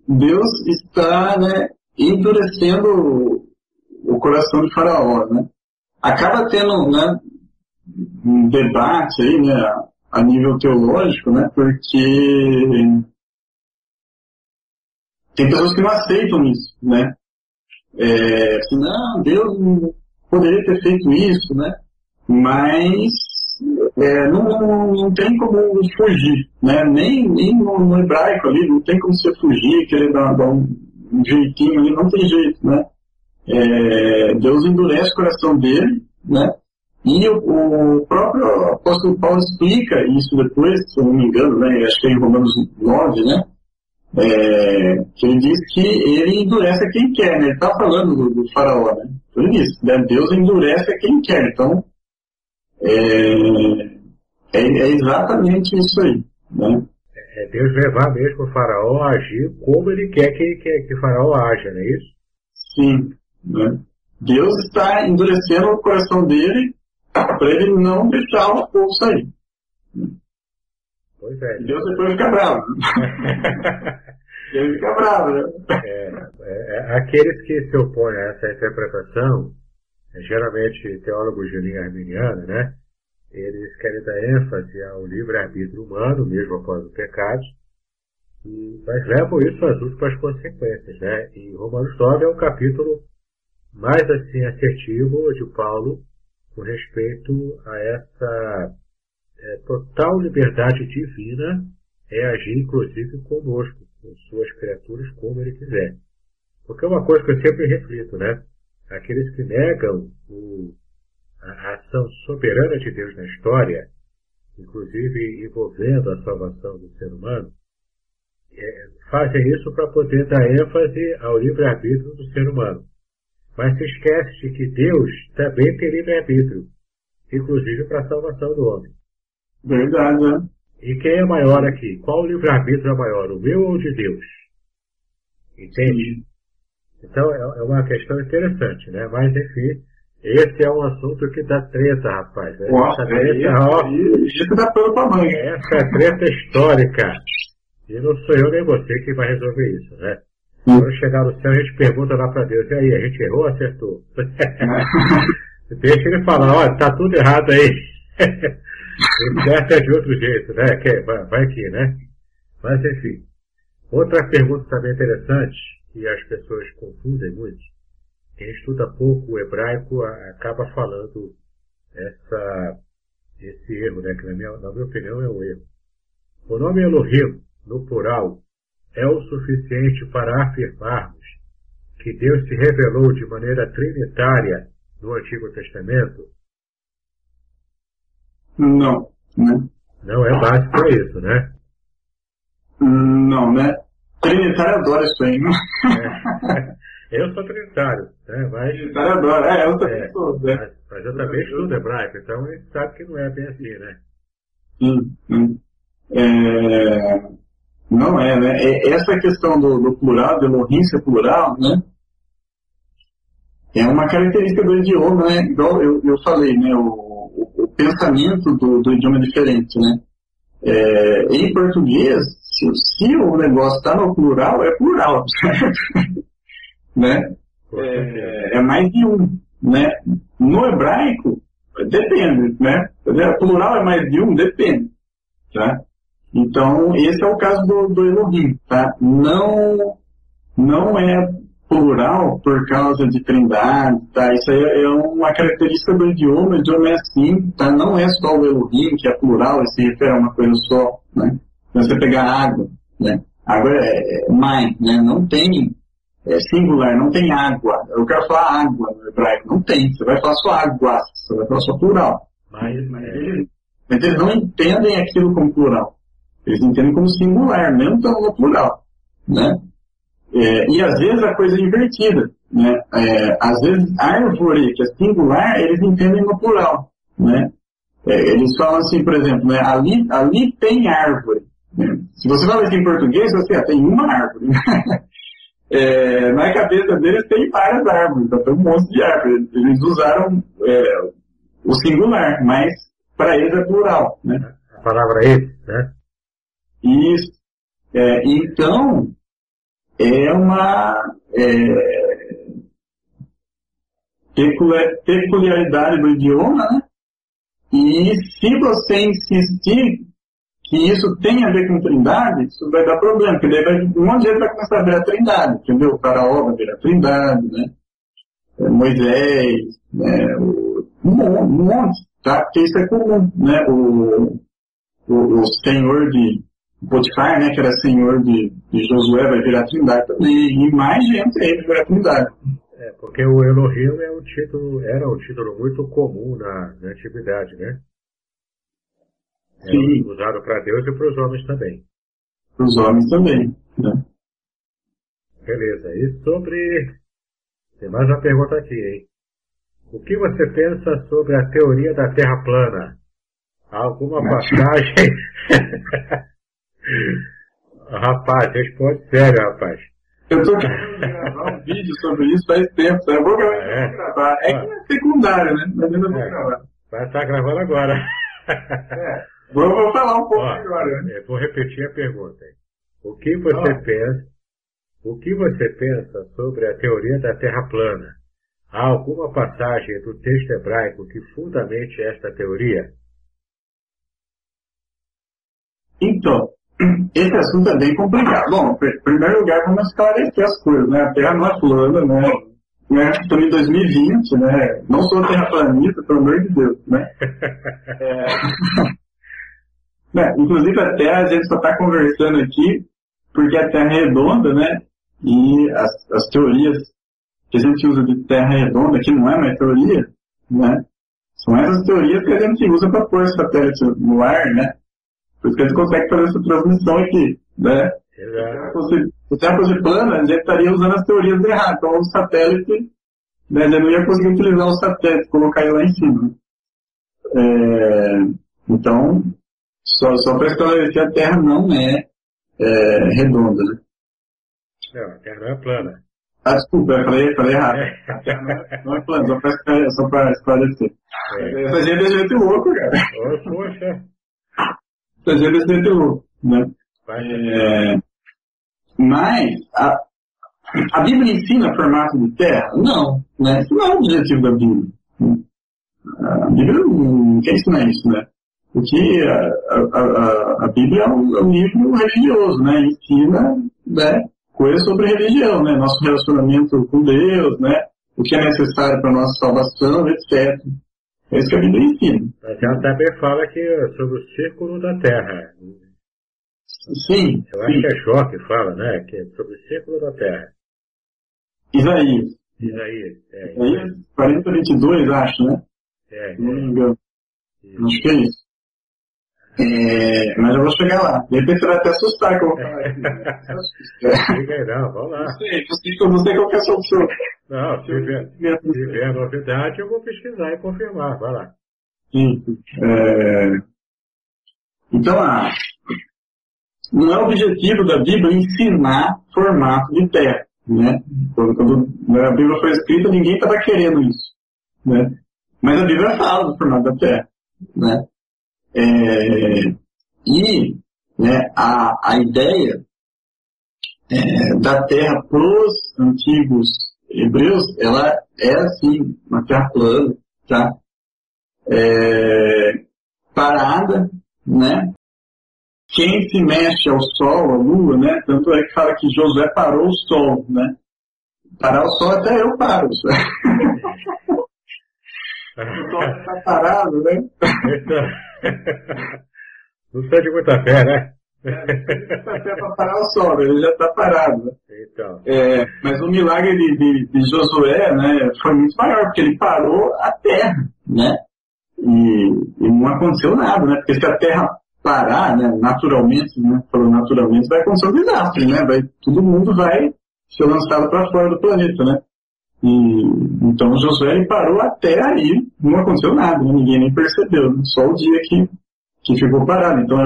Deus está né, endurecendo o coração de Faraó, né? Acaba tendo, né, um debate aí, né, a nível teológico, né, porque tem pessoas que não aceitam isso, né? É, assim, não, Deus poderia ter feito isso, né? Mas é, não, não, não, tem como fugir, né? Nem, nem no, no, hebraico ali, não tem como você fugir, querer dar, dar um, jeitinho ali, não tem jeito, né? é, Deus endurece o coração dele, né? E o, o, próprio apóstolo Paulo explica isso depois, se eu não me engano, né? Acho que é em Romanos 9, né? É, que ele diz que ele endurece a quem quer, né? Ele está falando do, do, faraó, né? Ele diz, né? Deus endurece a quem quer. Então, é, é, é exatamente isso aí, né?
É Deus levar mesmo o faraó a agir como ele quer que, que, que o faraó haja, não é isso?
Sim. Né? Deus está endurecendo o coração dele para ele não deixar o povo sair.
Pois é.
Deus depois fica bravo. Ele fica bravo, né?
É, é, é, aqueles que se opõem a essa interpretação, geralmente teólogos de linha arminiana, né? Eles querem dar ênfase ao livre-arbítrio humano, mesmo após o pecado, e, mas levam isso às últimas consequências, né? E Romanos 9 é um capítulo mais assim assertivo de Paulo com respeito a essa é, total liberdade divina é agir inclusive conosco, com suas criaturas, como ele quiser. Porque é uma coisa que eu sempre reflito, né? Aqueles que negam o, a ação soberana de Deus na história, inclusive envolvendo a salvação do ser humano, é, fazem isso para poder dar ênfase ao livre-arbítrio do ser humano. Mas se esquece de que Deus também tem livre-arbítrio, inclusive para a salvação do homem.
Verdade, né?
E quem é maior aqui? Qual livre-arbítrio é maior, o meu ou o de Deus? Entende? Então é, é uma questão interessante, né? Mas enfim, esse é um assunto que dá treta, rapaz.
Né? Nossa, Essa treta, é ó, isso dá pano pra mãe.
Essa é treta histórica. E não sou eu nem você que vai resolver isso, né? Quando chegar no céu, a gente pergunta lá para Deus, e aí, a gente errou ou acertou? Deixa ele falar, olha, tá tudo errado aí. é de outro jeito, né? Que, vai, vai aqui, né? Mas enfim. Outra pergunta também interessante, que as pessoas confundem muito, quem estuda pouco o hebraico acaba falando essa, esse erro, né? Que na minha, na minha opinião é um erro. O nome Elohim, no plural, é o suficiente para afirmarmos que Deus se revelou de maneira trinitária no Antigo Testamento?
Não, né?
Não é básico para isso, né?
Não, né? Trinitário adora isso aí, né? É.
Eu sou trinitário, né? Mas.
Trinitário adora, é, eu também
é,
sou, né?
Mas, mas eu também estudo hebraico, então a gente sabe que não é bem assim, né?
Sim, sim. É, não é, né? É, essa questão do, do plural, do Elohim ser plural, né? É uma característica do idioma, né? Igual eu, eu falei, né? O pensamento do, do, idioma diferente, né? É, em português, se, se o negócio está no plural, é plural. né? É, é, mais de um, né? No hebraico, depende, né? Plural é mais de um, depende, tá? Então, esse é o caso do, do Elohim, tá? Não, não é plural por causa de trindade, tá? Isso aí é uma característica do idioma, o idioma é assim, tá? Não é só o Elohim, que é plural, se refere a uma coisa só, né? Então, você pegar água, né? Água é, é mãe, né? Não tem é singular, não tem água. Eu quero falar água no hebraico, não tem. Você vai falar só água, você vai falar só plural. Mas, mas, eles, mas eles não entendem aquilo como plural. Eles entendem como singular, mesmo estando no plural, né? É, e às vezes a coisa é invertida, né? É, às vezes árvore, que é singular, eles entendem no plural, né? É, eles falam assim, por exemplo, né? ali, ali tem árvore. Né? Se você fala isso em português, você ah, tem uma árvore. é, na cabeça deles tem várias árvores, então tem um monte de árvores. Eles usaram é, o singular, mas para eles é plural, né?
A palavra esse, né?
Isso. É, então, é uma é, peculiaridade do idioma, né? E se você insistir que isso tem a ver com trindade, isso vai dar problema, porque daí vai, um gente vai começar a ver a trindade, entendeu? O faraó vai ver a trindade, né? É, Moisés, né? Um monte, tá? Porque isso é comum, né? O, o, o senhor de Potifar, né, que era senhor de, de Josué, vai virar trindade também, e mais gente aí virar trindade.
É, porque o Elohim é um título, era um título muito comum na, na antiguidade, né? É Sim. usado para Deus e para os homens também.
Para os homens também, né?
Beleza. E sobre... Tem mais uma pergunta aqui, hein? O que você pensa sobre a teoria da Terra plana? Há alguma passagem... rapaz, responde sério, rapaz.
Eu tô querendo gravar um vídeo sobre isso faz tempo, eu vou gravar. É, gravar. é que é secundário, né? Mas ainda vou é, gravar.
Vai estar gravando agora.
É. Vou, vou falar um pouco Ó, agora. Né?
Vou repetir a pergunta. O que você pensa? O que você pensa sobre a teoria da Terra plana? Há alguma passagem do texto hebraico que fundamente esta teoria?
Então, esse assunto é bem complicado. Bom, em primeiro lugar, vamos esclarecer as coisas, né? A Terra não é plana, né? né? Estamos em 2020, né? Não sou terraplanista, pelo amor de Deus, né? É... né? Inclusive a Terra, a gente só está conversando aqui porque a Terra é redonda, né? E as, as teorias que a gente usa de Terra redonda, que não é mais teoria, né? São essas teorias que a gente usa para pôr satélite no ar, né? Por isso que a gente consegue fazer essa transmissão aqui, né? Exato. Se tempo fosse plano, a gente estaria usando as teorias erradas. Então, o satélite, né, a gente não ia conseguir utilizar o satélite, colocar ele lá em cima. É, então, só, só para esclarecer, a Terra não é, é redonda, né?
Não, a Terra não é plana.
Ah, desculpa, eu falei, falei errado. É. A Terra não é, não é plana, só para esclarecer. É. Essa gente é gente louco, cara.
Oh, poxa
fazer esse DTU, né? É, mas a, a Bíblia ensina formato de terra? Não, né? Isso não é o objetivo da Bíblia. A Bíblia não quer ensinar isso, né? Porque a, a, a, a Bíblia é um, é um, livro religioso, né? Ensina né, coisas sobre religião, né? Nosso relacionamento com Deus, né? O que é necessário para a nossa salvação, etc. É isso que a Bíblia ensina.
Mas ela também fala que é sobre o círculo da Terra.
Sim.
Eu acho
sim.
que é Jó que fala, né? Que é sobre o círculo da Terra.
Isaías.
Isaías.
É, Isaías 40, 22, acho, né?
É.
Não me engano. Acho que é isso. É, mas eu vou chegar lá. De repente você vai até assustar que eu vou falar aqui.
não, vamos lá. Não
sei, não sei qual é a solução.
Não, se vier, se vier novidade, eu vou pesquisar e confirmar. Vai lá.
Sim. É... Então, ah, não é o objetivo da Bíblia ensinar formato de terra. Né? Quando, quando a Bíblia foi escrita, ninguém estava querendo isso. Né? Mas a Bíblia fala do formato da terra. Né? É, e né, a, a ideia é, da terra para os antigos hebreus, ela é assim, uma terra plana, tá? É, parada, né? Quem se mexe ao sol, à lua, né? Tanto é que fala que Josué parou o sol, né? Parar o sol até eu paro. o está parado, né?
Não sei de muita fé, né?
Até para parar o sol, ele já está parado. Né?
Então.
É, mas o milagre de, de, de, Josué né, foi muito maior, porque ele parou a terra, né? E, e, não aconteceu nada, né? Porque se a terra parar, né, naturalmente, né, falou naturalmente, vai acontecer um desastre, né? Vai, todo mundo vai ser lançado para fora do planeta, né? E, então Josué parou até aí, não aconteceu nada, né? ninguém nem percebeu, né? só o dia que, que ficou parado. Então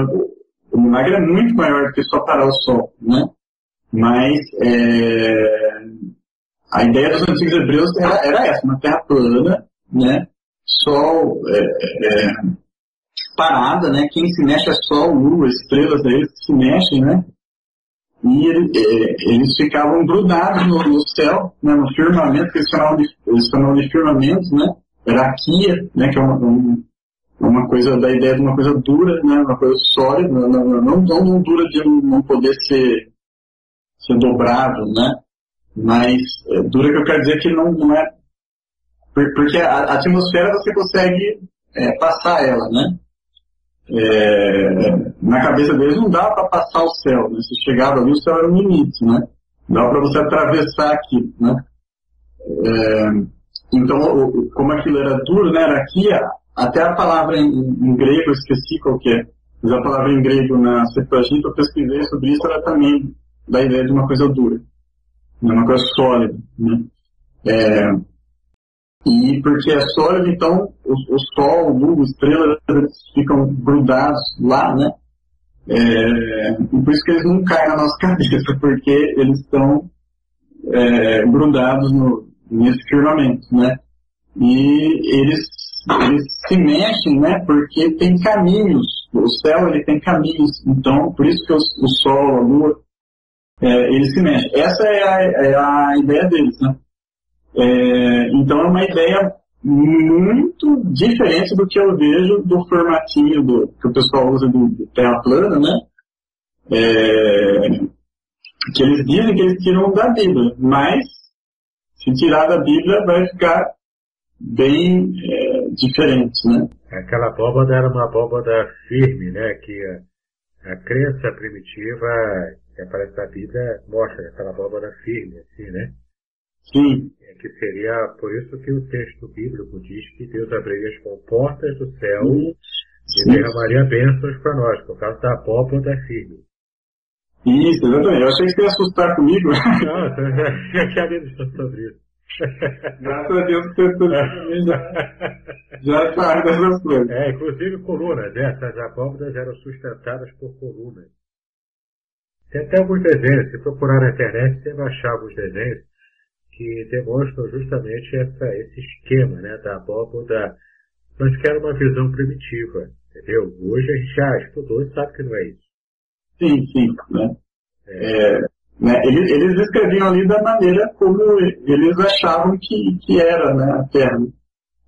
o milagre é muito maior do que só parar o sol, né? Mas é, a ideia dos antigos hebreus era, era, essa, uma terra plana, né? Sol é, é, parada, né? Quem se mexe é sol, lua, estrelas, eles se mexem, né? E ele, é, eles ficavam grudados no, no céu, né, no firmamento, que eles chamavam de, eles chamavam de firmamento, né, raquia, né, que é uma, uma coisa, da ideia de uma coisa dura, né, uma coisa sólida, não, não, não, não dura de não poder ser, ser dobrado, né, mas é, dura que eu quero dizer que não, não é, porque a, a atmosfera você consegue é, passar ela, né, é, na cabeça deles não dava para passar o céu, né? Se chegava ali, o céu era o limite, né? Dava para você atravessar aqui, né? É, então, como aquilo era duro, né? Era aqui, até a palavra em, em grego, eu esqueci qual que é, mas a palavra em grego na Septuaginta, eu pesquisei sobre isso, era também da ideia de uma coisa dura, né? uma coisa sólida, né? É, e porque é sólido, então o, o Sol, o Lua, estrelas, ficam grudados lá, né? É, por isso que eles não caem na nossa cabeça, porque eles estão é, grudados no, nesse firmamento, né? E eles, eles se mexem, né? Porque tem caminhos. O céu ele tem caminhos. Então, por isso que o, o Sol, a Lua, é, eles se mexem. Essa é a, é a ideia deles, né? É, então é uma ideia muito diferente do que eu vejo do formatinho do, que o pessoal usa do, do Terra plana, né? É, que eles dizem que eles tiram da Bíblia, mas se tirar da Bíblia vai ficar bem é, diferente, né?
Aquela abóbada era uma abóbada firme, né? Que a, a crença primitiva que aparece na Bíblia mostra aquela abóbada firme, assim, né?
Sim.
É que seria por isso que o texto bíblico diz que Deus abriria as comportas do céu e derramaria bênçãos para nós, por causa da abóbada firme.
Isso, exatamente. Eu achei que você ia assustar comigo.
Não, eu quero medo sobre isso.
Graças a Deus que você já, já sabe dessas coisas.
É, inclusive colunas. Essas abóbadas eram sustentadas por colunas. Tem até alguns desenhos. Se procurar na internet, você vai achar alguns desenhos que demonstram justamente essa, esse esquema né, da abóboda, mas que era uma visão primitiva, entendeu? Hoje a gente já estudou e sabe que não é isso.
Sim, sim. Né? É. É, né, eles, eles escreviam ali da maneira como eles achavam que, que era né, a Terra.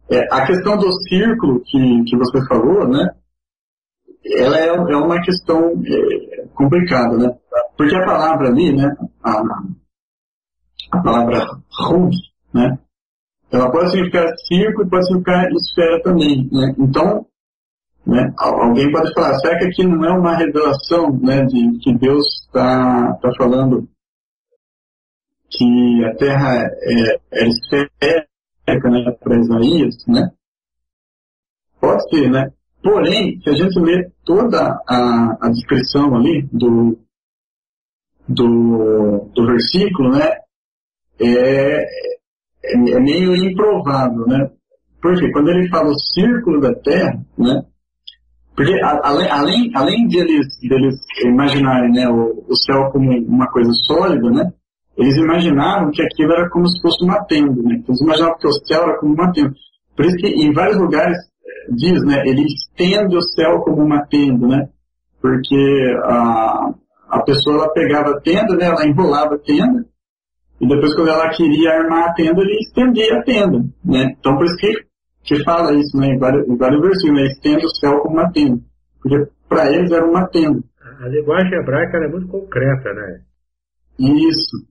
É, a questão do círculo que, que você falou, né, ela é, é uma questão é, complicada, né? Porque a palavra ali, né, a, a palavra Hug, né? Ela pode significar círculo e pode significar esfera também, né? Então, né, alguém pode falar, será que aqui não é uma revelação, né, de que Deus está tá falando que a Terra é, é esférica, né, para Isaías, né? Pode ser, né? Porém, se a gente ler toda a, a descrição ali do, do, do versículo, né, é, é, é, meio improvável, né? Porque quando ele fala o círculo da Terra, né, porque além, além, eles, deles imaginarem né, o, o céu como uma coisa sólida, né, eles imaginaram que aquilo era como se fosse uma tenda, né? Eles imaginavam que o céu era como uma tenda. Por isso que em vários lugares eh, diz, né, ele estende o céu como uma tenda, né? Porque a, a pessoa ela pegava a tenda, né, ela enrolava a tenda, e depois quando ela queria armar a tenda, ele estendia a tenda, né? Então por isso que, que fala isso, né, em vários, em vários versículos, né, estende o céu como uma tenda. Porque para eles era uma tenda.
A linguagem hebraica é muito concreta, né?
Isso.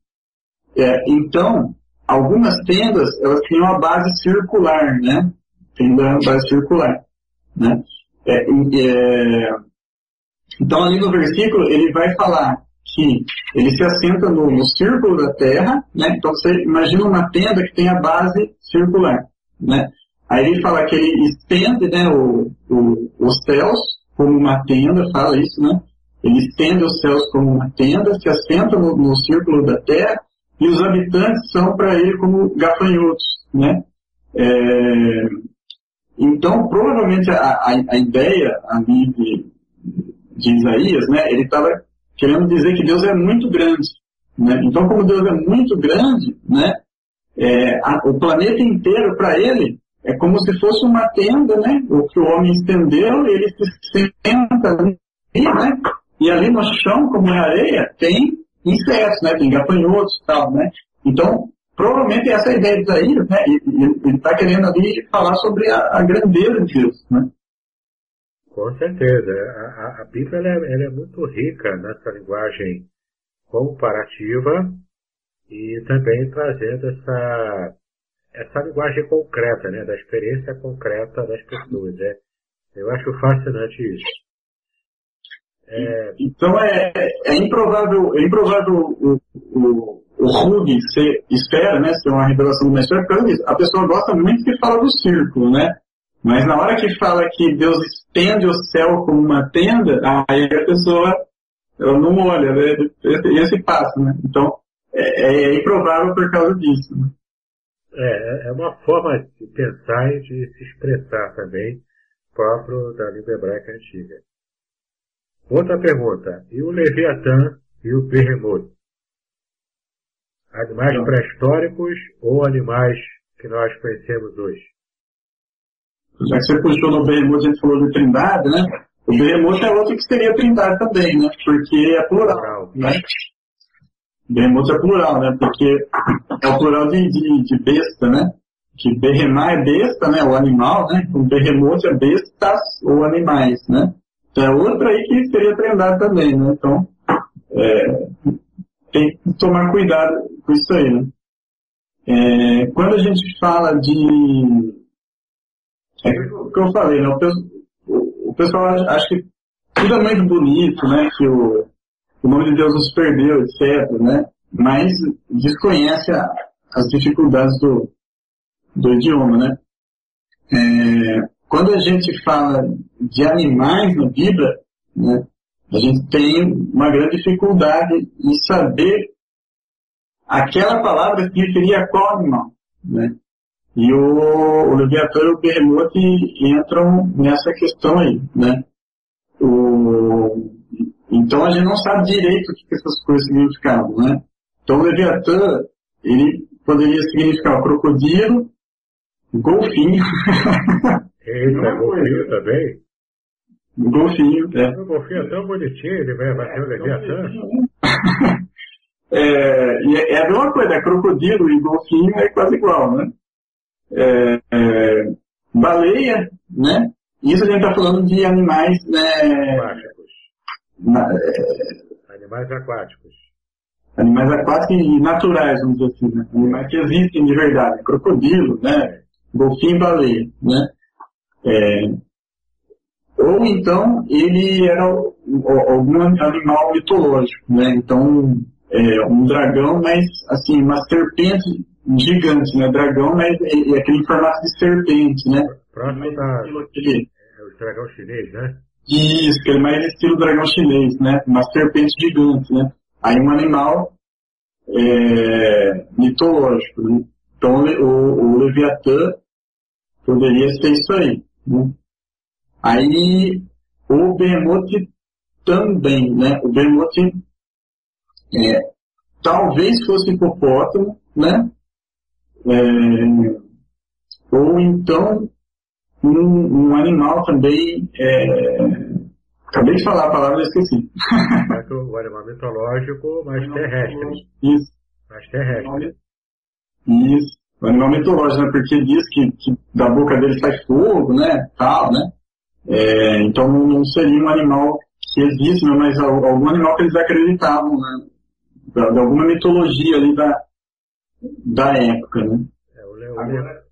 É, então, algumas tendas, elas tinham a base circular, né? Tenda base circular, né? É, é, então, ali no versículo, ele vai falar que ele se assenta no, no, círculo da Terra, né? Então, você imagina uma tenda que tem a base circular, né? Aí ele fala que ele estende, né, o, o, os céus como uma tenda, fala isso, né? Ele estende os céus como uma tenda, se assenta no, no círculo da Terra e os habitantes são para ele como gafanhotos, né? É, então, provavelmente a, a, a ideia ali de, de, Isaías, né, ele estava querendo dizer que Deus é muito grande, né? Então, como Deus é muito grande, né, é, a, o planeta inteiro para ele é como se fosse uma tenda, né? O que o homem estendeu, ele se senta ali, né? E ali no chão, como é areia, tem insetos, né? Tem gafanhotos e tal, né? Então, provavelmente essa é a ideia de Isaías, né? Ele está querendo ali falar sobre a, a, grandeza de Deus, né?
Com certeza. A, a, a Bíblia ela é, ela é, muito rica nessa linguagem comparativa e também trazendo essa, essa linguagem concreta, né? Da experiência concreta das pessoas, né? Eu acho fascinante isso.
É... Então é, é improvável, é improvável o, o, o Hug ser espera, né, ser uma revelação do Mestre, causa A pessoa gosta muito que fala do círculo, né? Mas na hora que fala que Deus estende o céu como uma tenda, aí a pessoa ela não olha, né? Esse, esse passo, né? Então é, é improvável por causa disso. Né?
É, é uma forma de pensar e de se expressar também próprio da língua hebraica antiga. Outra pergunta. E o Leviatã e o Behemoth? Animais pré-históricos ou animais que nós conhecemos hoje?
Já que você puxou no Behemoth, a gente falou de trindade, né? O Behemoth é outro que seria trindade também, né? Porque é plural, né? Behemoth é plural, né? Porque é o plural de, de, de besta, né? Que Behemá é besta, né? O animal, né? O Behemoth é bestas ou animais, né? é outra aí que seria treinado também, né? Então, é, tem que tomar cuidado com isso aí, né? É, quando a gente fala de... É o que eu falei, né? O, pessoal acha que tudo é muito bonito, né? Que o, o nome de Deus nos perdeu, etc, né? Mas desconhece a, as dificuldades do, do idioma, né? É, quando a gente fala de animais na Bíblia, né, a gente tem uma grande dificuldade em saber aquela palavra se referia a qual animal. Né? E o, o Leviatã e o Behemoth entram nessa questão aí. Né? O, então a gente não sabe direito o que essas coisas significavam. Né? Então o Leviatã, ele poderia significar crocodilo, golfinho,
Eita, é golfinho também?
Golfinho, é.
O golfinho é tão bonitinho, ele vai bater o Leviatã.
é, e é, é a mesma coisa, é crocodilo e golfinho é quase igual, né? É, é, baleia, né? Isso a gente está falando de animais, né?
Aquáticos. Na, é, animais aquáticos.
Animais aquáticos e naturais, vamos dizer assim, né? Animais que existem de verdade. Crocodilo, né? Golfinho e baleia, né? É, ou então ele era algum animal mitológico, né? Então, é, um dragão, mas assim, uma serpente gigante, né? Dragão, mas é, é aquele formato de serpente, né?
Próximo da... É o dragão chinês, né?
Isso, que é mais estilo dragão chinês, né? Uma serpente gigante, né? Aí um animal é, mitológico, né? Então o, o Leviatã poderia ser isso aí. Né? Aí o Behemoth também, né? O Behemoth é, talvez fosse hipopótamo, né? É, ou então um, um animal também. É, acabei de falar a palavra e esqueci.
o animal mitológico, mas terrestre.
Isso.
Mas terrestre.
Isso. O animal mitológico, né? Porque diz que, que da boca dele sai fogo, né? Tal, né? É, então não seria um animal que existe, né? mas algum animal que eles acreditavam, né? De alguma mitologia ali da, da época, né?
É, o leão. Agora,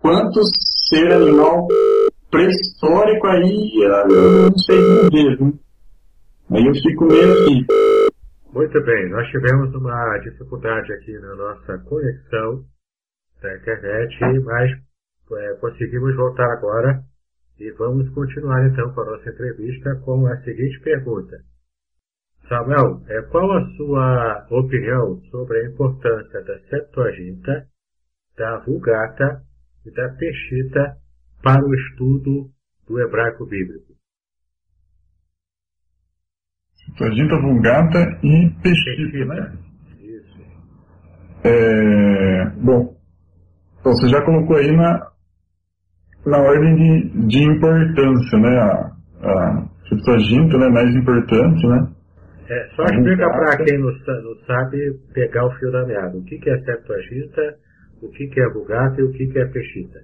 quanto ser animal pré-histórico aí, eu não sei dizer, né? Aí eu fico meio assim.
Muito bem, nós tivemos uma dificuldade aqui na nossa conexão da internet, mas é, conseguimos voltar agora e vamos continuar então com a nossa entrevista com a seguinte pergunta. Samuel, é, qual a sua opinião sobre a importância da Septuaginta, da Vulgata e da Peshita para o estudo do hebraico bíblico?
Septuaginta, Vulgata e Peshita, né?
Isso.
É, bom, então você já colocou aí na, na ordem de, de importância, né? A, a Septuaginta, né? Mais importante, né?
É, só explica para quem não, não, sabe pegar o fio da meada. O que, que é Septuaginta, o que, que é Vulgata e o que, que é Peshita.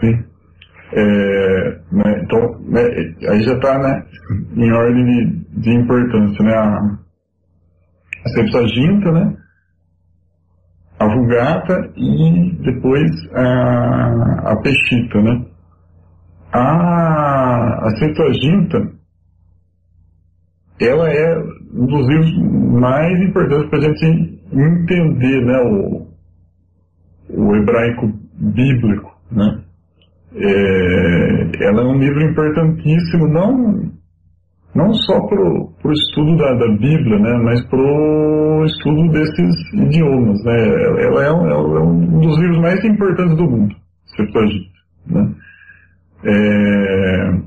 Sim. É, né, então, né, aí já está né, em ordem de, de importância, né? A, a Septuaginta, né? A Vulgata e depois a, a Peshita, né? A, a Septuaginta, ela é um dos livros mais importantes para a gente entender né, o, o hebraico bíblico. Né? É, ela é um livro importantíssimo, não, não só para o estudo da, da, Bíblia, né, mas para o estudo desses idiomas. Né? Ela é um, ela é um dos livros mais importantes do mundo, Septuaginta. Né? É,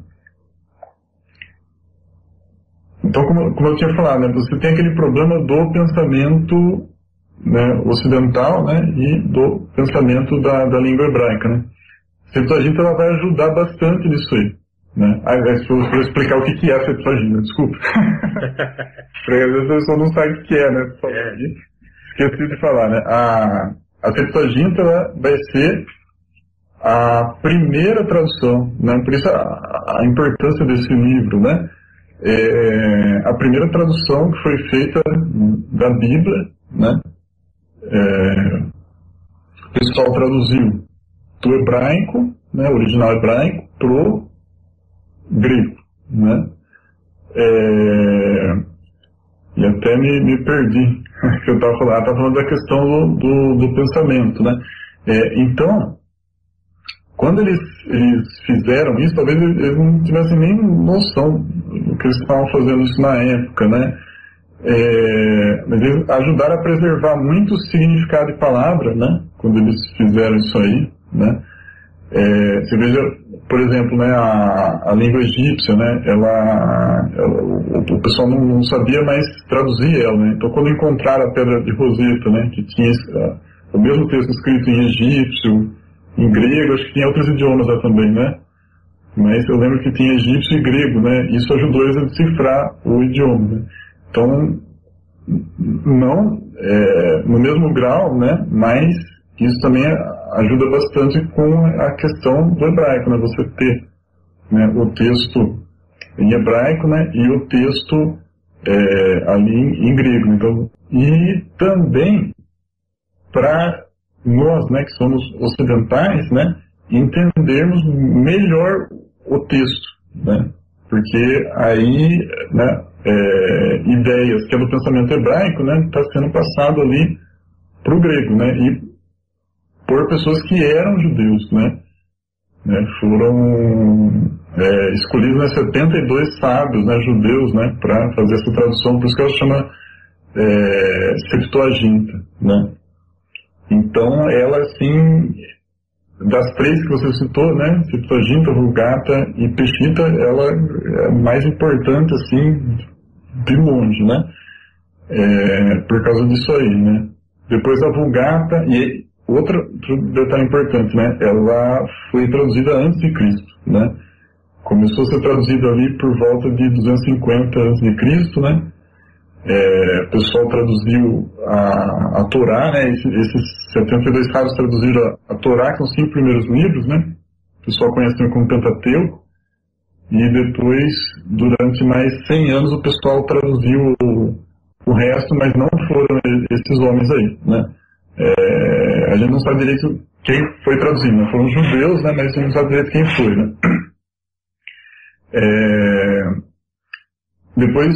então, como, como, eu tinha falado, né, você tem aquele problema do pensamento né, ocidental né, e do pensamento da, da língua hebraica. Né. A Septuaginta ela vai ajudar bastante nisso aí. Né. Eu for explicar o que, que é a Septuaginta, desculpa. Porque às vezes a pessoa não sabe o que é, né?
É.
Esqueci de falar, né? A, a Septuaginta ela vai ser a primeira tradução, né? Por isso a, a importância desse livro, né? É, a primeira tradução que foi feita da Bíblia, né? É, o pessoal traduziu do hebraico, né, original hebraico, pro grego, né? É, e até me, me perdi, eu estava falando, tava falando da questão do, do, do pensamento, né? É, então, quando eles, eles fizeram isso, talvez eles não tivessem nem noção do que eles estavam fazendo isso na época, né? É, mas eles ajudaram a preservar muito o significado de palavra, né? Quando eles fizeram isso aí, né? É, você veja, por exemplo, né, a, a língua egípcia, né? Ela, ela o, o, pessoal não, não, sabia mais traduzir ela, né? Então, quando encontraram a pedra de Roseta, né? Que tinha uh, o mesmo texto escrito em egípcio, em grego, acho que tinha outros idiomas lá também, né? Mas eu lembro que tinha egípcio e grego, né? Isso ajudou eles a decifrar o idioma. Né? Então, não é, no mesmo grau, né? Mas isso também ajuda bastante com a questão do hebraico, né? Você ter né, o texto em hebraico, né? E o texto é, ali em, em grego. Então, e também para nós, né, que somos ocidentais, né, entendermos melhor o texto, né, porque aí, né, é, ideias que é do pensamento hebraico, né, está sendo passado ali para o grego, né, e por pessoas que eram judeus, né, Né? Foram é, escolhidos né, 72 sábios né, judeus né, para fazer essa tradução, por isso que ela chama é, Septuaginta. Né? Então, ela, assim, das três que você citou, né, Septuaginta, Vulgata e Peshita, ela é mais importante, assim, de longe, né, é, por causa disso aí, né. Depois a Vulgata, e outro, outro detalhe importante, né, ela foi traduzida antes de Cristo, né, começou a ser traduzida ali por volta de 250 a.C., né, é, o pessoal traduziu a, a Torá, né, esses, esses 72 casos traduziram a, a Torá, que são os cinco primeiros livros, né, o pessoal conhece também como Pentateuco, e depois, durante mais 100 anos, o pessoal traduziu o, o resto, mas não foram esses homens aí, né. É, a gente não sabe direito quem foi traduzindo, né? foram judeus, né, mas a gente não sabe direito quem foi, né. É, depois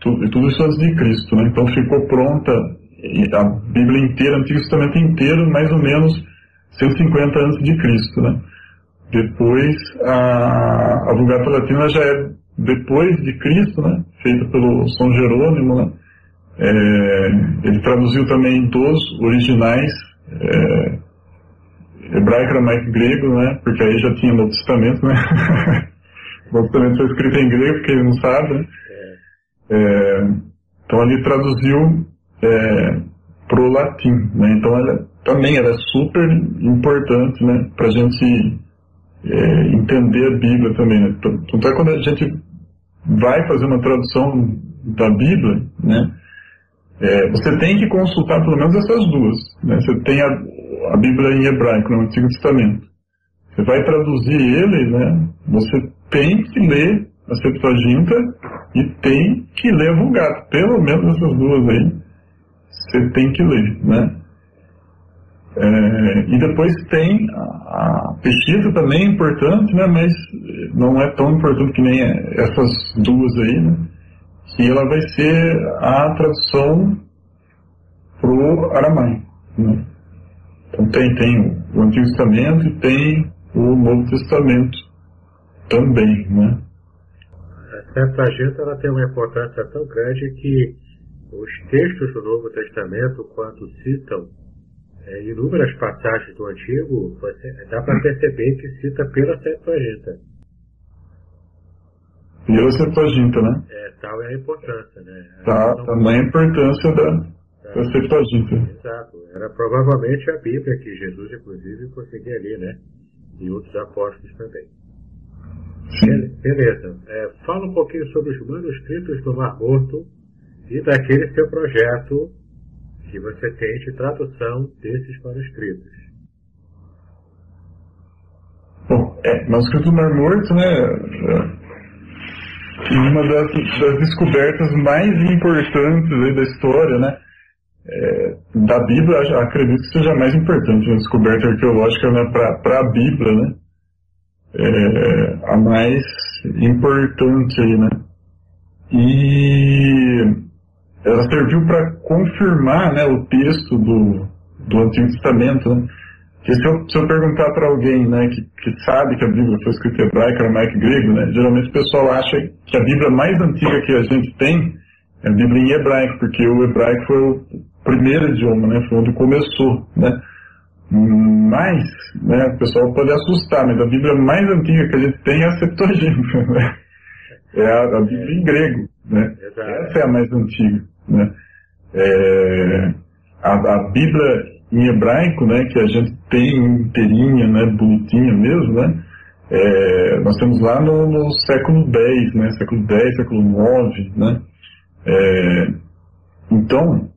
tudo, isso antes de Cristo, né? Então ficou pronta a Bíblia inteira, o Antigo Testamento inteiro, mais ou menos 150 antes de Cristo, né? Depois a, a Vulgata Latina já é depois de Cristo, né? Feita pelo São Jerônimo, né? É, ele traduziu também dos originais é, hebraico, aramaico e grego, né? Porque aí já tinha Novo Testamento, né? o Novo Testamento foi escrito em grego, porque ele não sabe, né? É, então ele traduziu é, para o latim, né? Então ela também era super importante, né? Para a gente é, entender a Bíblia também. Né? Tanto é quando a gente vai fazer uma tradução da Bíblia, né? É, você tem que consultar pelo menos essas duas. Né? Você tem a, a Bíblia em hebraico, no Antigo Testamento. Você vai traduzir ele, né? Você tem que ler a Septuaginta e tem que ler a Vulgata. Pelo menos essas duas aí, você tem que ler, né? É, e depois tem a, a pesquisa também é importante, né? Mas não é tão importante que nem essas duas aí, né? Que ela vai ser a tradução pro aramaico, né? Então tem, tem o Antigo Testamento e tem o Novo Testamento também, né?
Septuaginta ela tem uma importância tão grande que os textos do Novo Testamento, quando citam é, inúmeras passagens do Antigo, você, dá para perceber que cita pela Septuaginta.
Pela Septuaginta, né?
É, tal é a importância, né?
Tá, também a importância da, tá. da Septuaginta.
Exato. Era provavelmente a Bíblia que Jesus, inclusive, conseguia ler, né? E outros apóstolos também. Beleza. É, fala um pouquinho sobre os manuscritos do Mar Morto e daquele seu projeto que você tem de tradução desses manuscritos.
Bom, é, manuscrito do Mar Morto, né? É uma das, das descobertas mais importantes da história, né? É, da Bíblia, acredito que seja mais importante, uma descoberta arqueológica né, para a Bíblia, né? É, a mais importante aí, né? E ela serviu para confirmar né, o texto do, do Antigo Testamento, né? Que se eu, se eu perguntar para alguém né, que, que sabe que a Bíblia foi escrita em hebraico, aramaico e grego, né, geralmente o pessoal acha que a Bíblia mais antiga que a gente tem é a Bíblia em hebraico, porque o hebraico foi o primeiro idioma, né, foi onde começou. Né? Mas, né, o pessoal pode assustar, mas a Bíblia mais antiga que a gente tem é a Septuaginta, né? É a, a Bíblia em grego, né? Essa é a mais antiga, né? É, a, a, Bíblia em hebraico, né, que a gente tem inteirinha, né, bonitinha mesmo, né? É, nós temos lá no, no, século X, né? Século X, século IX, né? É, então,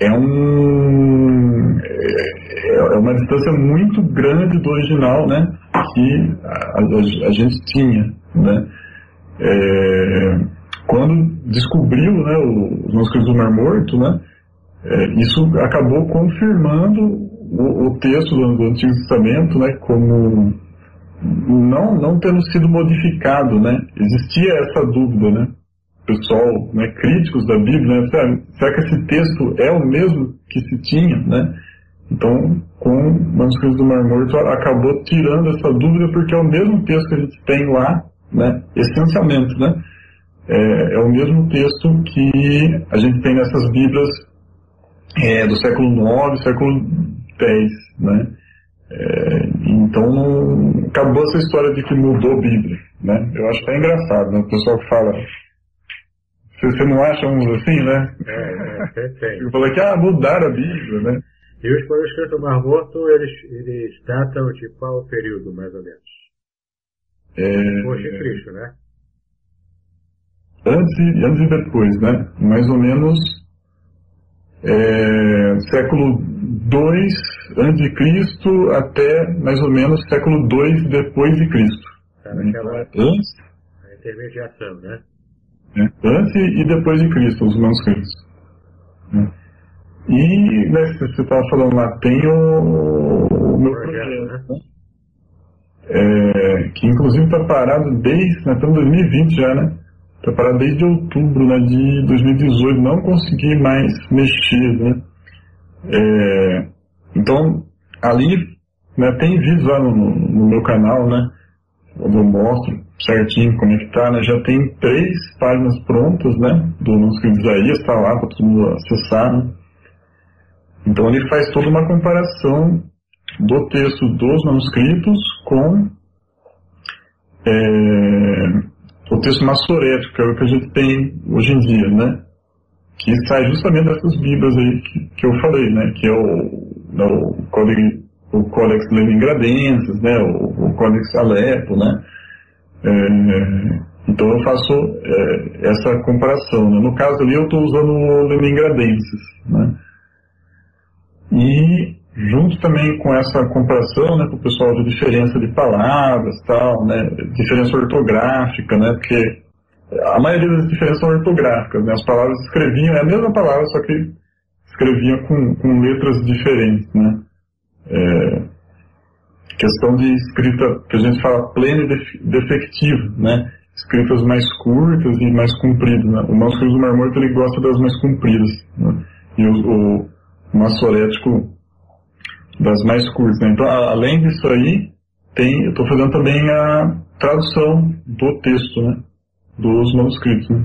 é um é, é, uma distância muito grande do original, né, que a, a, a gente tinha, né. É, quando descobriu, né, os manuscritos do Mar Morto, né, é, isso acabou confirmando o, o texto do, do, Antigo Testamento, né, como não não tendo sido modificado, né. Existia essa dúvida, né pessoal, né, críticos da Bíblia, né, será que esse texto é o mesmo que se tinha, né? Então, com Manuscritos do Mar Morto, acabou tirando essa dúvida, porque é o mesmo texto que a gente tem lá, né, essencialmente, né, é, é o mesmo texto que a gente tem nessas Bíblias é, do século IX, século X, né, é, então, acabou essa história de que mudou a Bíblia, né, eu acho que é engraçado, né, o pessoal fala você não acha uns assim, né?
É, é, tem.
Eu falei que, ah, mudaram a Bíblia, né?
E os manuscritos do Mar Morto, eles, eles datam de qual período, mais ou menos?
É,
Depois de Cristo, né?
antes, e- antes e depois, né? Mais ou menos é, século II antes de Cristo até mais ou menos século II depois de Cristo.
Tá naquela
Antes,
a intermediação, né?
Né? antes e depois de Cristo, os manuscritos. né? E né, você estava falando lá, tem o, o meu
Projeto, né?
né? É, que inclusive está parado desde, nós estamos em 2020 já, né? Está parado desde outubro né, de 2018, não consegui mais mexer, né? É, então, ali, né, tem vídeos lá no, no meu canal, né? Onde eu mostro certinho como é que tá, né? Já tem três páginas prontas, né? Do manuscrito de Isaías, está lá para todo mundo acessar, né? Então ele faz toda uma comparação do texto dos manuscritos com é, o texto massorético, que é o que a gente tem hoje em dia, né? Que sai justamente dessas bíblias aí que, que eu falei, né? Que é o, né, o, Códex, o Codex né? O, o Codex Alepo, né? É, então eu faço é, essa comparação. Né? No caso ali eu estou usando o Leningradenses, né? E junto também com essa comparação, né, o pessoal de diferença de palavras, tal, né, diferença ortográfica, né, porque a maioria das diferenças são ortográficas, né, as palavras escreviam, é a mesma palavra, só que escreviam com, com letras diferentes, né. É, questão de escrita, que a gente fala pleno e def- defectivo, né, escritas mais curtas e mais compridas, né. O manuscrito do Mar Morto, ele gosta das mais compridas, né, e o, o massorético das mais curtas. Né? Então, a- além disso aí, tem, eu estou fazendo também a tradução do texto, né? dos manuscritos. Né?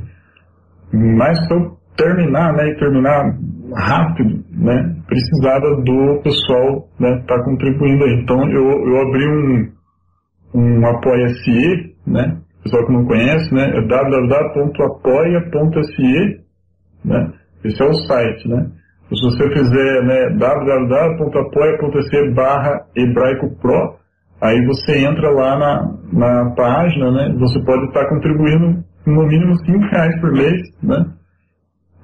Mas para terminar, né, e terminar rápido, né, precisava do pessoal né, estar contribuindo aí. Então eu, eu abri um, um apoia-se, né, pessoal que não conhece, né, é www.apoia.se, né, esse é o site, né. Se você fizer né, www.apoia.se barra hebraico pro, aí você entra lá na, na página, né, você pode estar contribuindo no mínimo 5 reais por mês, né,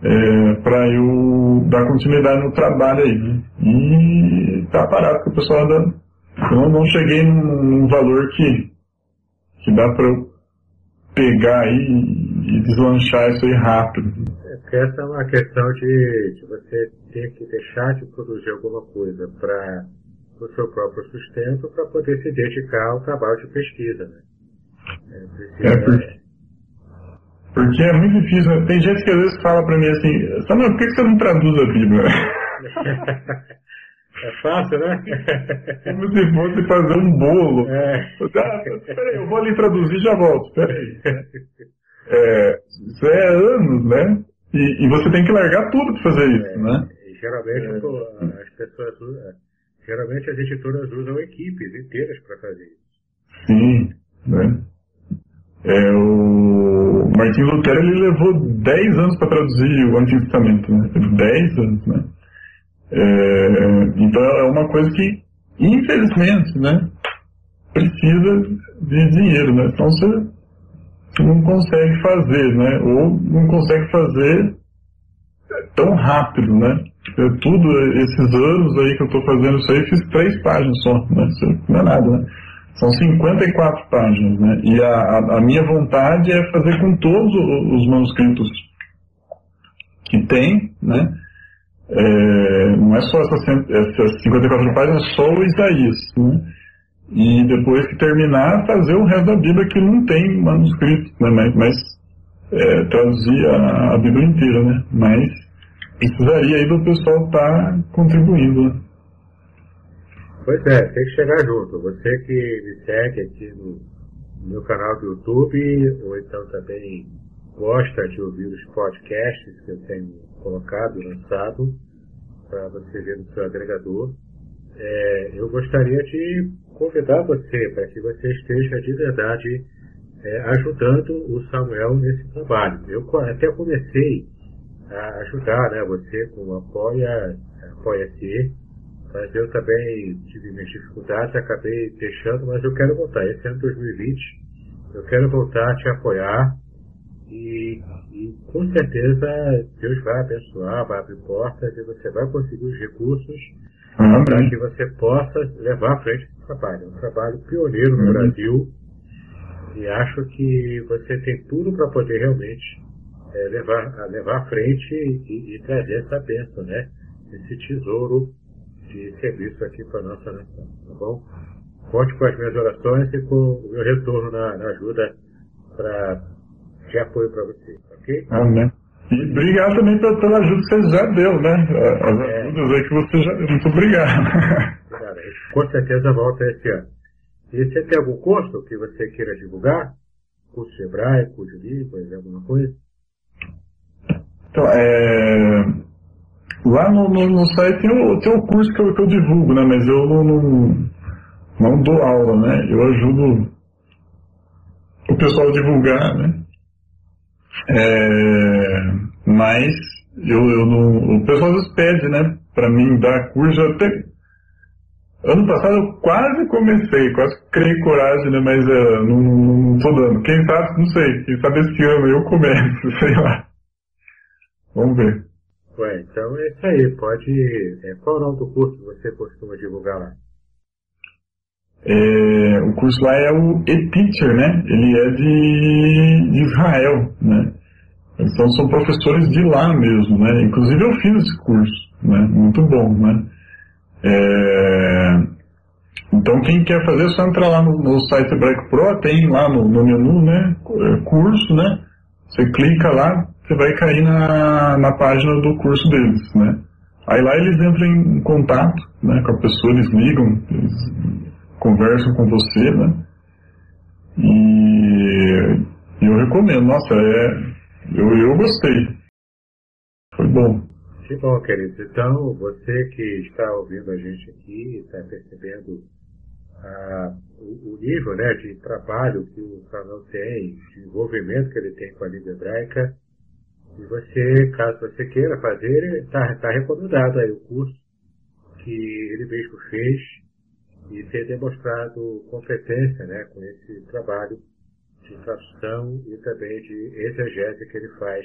é, para eu dar continuidade no trabalho aí. E tá parado, porque o pessoal ainda eu não, não cheguei num, num valor que, que dá para eu pegar aí e, e deslanchar isso aí rápido.
É porque essa é uma questão de, de você ter que deixar de produzir alguma coisa para o seu próprio sustento para poder se dedicar ao trabalho de pesquisa. Né? É, precisa,
É, porque- Porque é muito difícil. né? Tem gente que às vezes fala pra mim assim, Samuel, por que você não traduz a Bíblia?
é fácil, né?
Como se fosse fazer um bolo.
é.
Ah, peraí, eu vou ali traduzir e já volto. Peraí. É, isso é anos, né? E, e você tem que largar tudo pra fazer isso, né?
E geralmente pô, as pessoas geralmente as editoras usam equipes inteiras para fazer isso.
Sim, né? É, o Martin Lutero ele levou 10 anos para traduzir o Antigo Testamento, né? 10 anos, né? É, então é uma coisa que, infelizmente, né? Precisa de dinheiro, né? Então você não consegue fazer, né? Ou não consegue fazer tão rápido, né? É, tudo esses anos aí que eu estou fazendo isso aí, fiz três páginas só, né? Isso não é nada, né? São 54 páginas, né? E a, a, a minha vontade é fazer com todos os manuscritos que tem, né? É, não é só essas, essas 54 páginas, é só o Isaías, né? E depois que terminar, fazer o resto da Bíblia que não tem manuscrito, né? Mas, mas é, traduzir a, a Bíblia inteira, né? Mas precisaria aí do pessoal estar contribuindo, né?
Pois é, tem que chegar junto. Você que me segue aqui no, meu canal do YouTube, ou então também gosta de ouvir os podcasts que eu tenho colocado lançado para você ver no seu agregador, é, eu gostaria de convidar você para que você esteja de verdade é, ajudando o Samuel nesse trabalho. Eu até comecei a ajudar né, você com apoia, apoia-se, mas eu também tive minhas dificuldades, acabei deixando, mas eu quero voltar. Esse ano 2020, eu quero voltar a te apoiar e, e com certeza Deus vai abençoar, vai abrir portas e você vai conseguir os recursos para que você possa levar à frente esse trabalho. É um trabalho pioneiro no uhum. Brasil e acho que você tem tudo para poder realmente é, levar, levar à frente e, e, trazer essa bênção, né? Esse tesouro de serviço aqui para a nossa nação, tá bom? Conte com as minhas orações e com o meu retorno na, na ajuda para de apoio para você, ok?
Amém. E obrigado também pela, ajuda que você já deu, né? As é. ajudas aí que você já deu. Muito obrigado.
Obrigado. Com certeza volta esse ano. E você tem algum curso que você queira divulgar? Curso hebraico, de línguas, alguma coisa?
Então, é... Lá no, no, no, site tem o, tem o curso que eu, que eu divulgo, né? Mas eu não, não, não dou aula, né? Eu ajudo o pessoal a divulgar, né? É, mas eu, eu não, o pessoal vezes pede, né, para mim dar curso. Até ano passado eu quase comecei, quase criei coragem, né, mas uh, não, não, tô dando. Quem sabe, não sei. Quem sabe esse ano eu começo, sei lá. Vamos ver.
Ué, então é isso aí. Pode. É, qual é o nome do curso que você costuma divulgar lá?
É, o curso lá é o E-Teacher, né? Ele é de, de Israel, né? Então são professores de lá mesmo, né? Inclusive eu fiz esse curso, né? Muito bom, né? É, então quem quer fazer é só entrar lá no, no site Hebraico Pro, tem lá no, no, menu, né? Curso, né? Você clica lá, você vai cair na, na página do curso deles, né? Aí lá eles entram em contato né, com a pessoa, eles ligam, eles conversam com você, né? E eu recomendo, nossa, é, eu, eu gostei. Foi bom.
Que bom, querido. Então, você que está ouvindo a gente aqui, está percebendo ah, o, o, nível né, de trabalho que o canal tem, de envolvimento que ele tem com a língua hebraica. E você, caso você queira fazer, está tá recomendado aí o curso que ele mesmo fez e ter demonstrado competência né, com esse trabalho de tradução e também de exegese que ele faz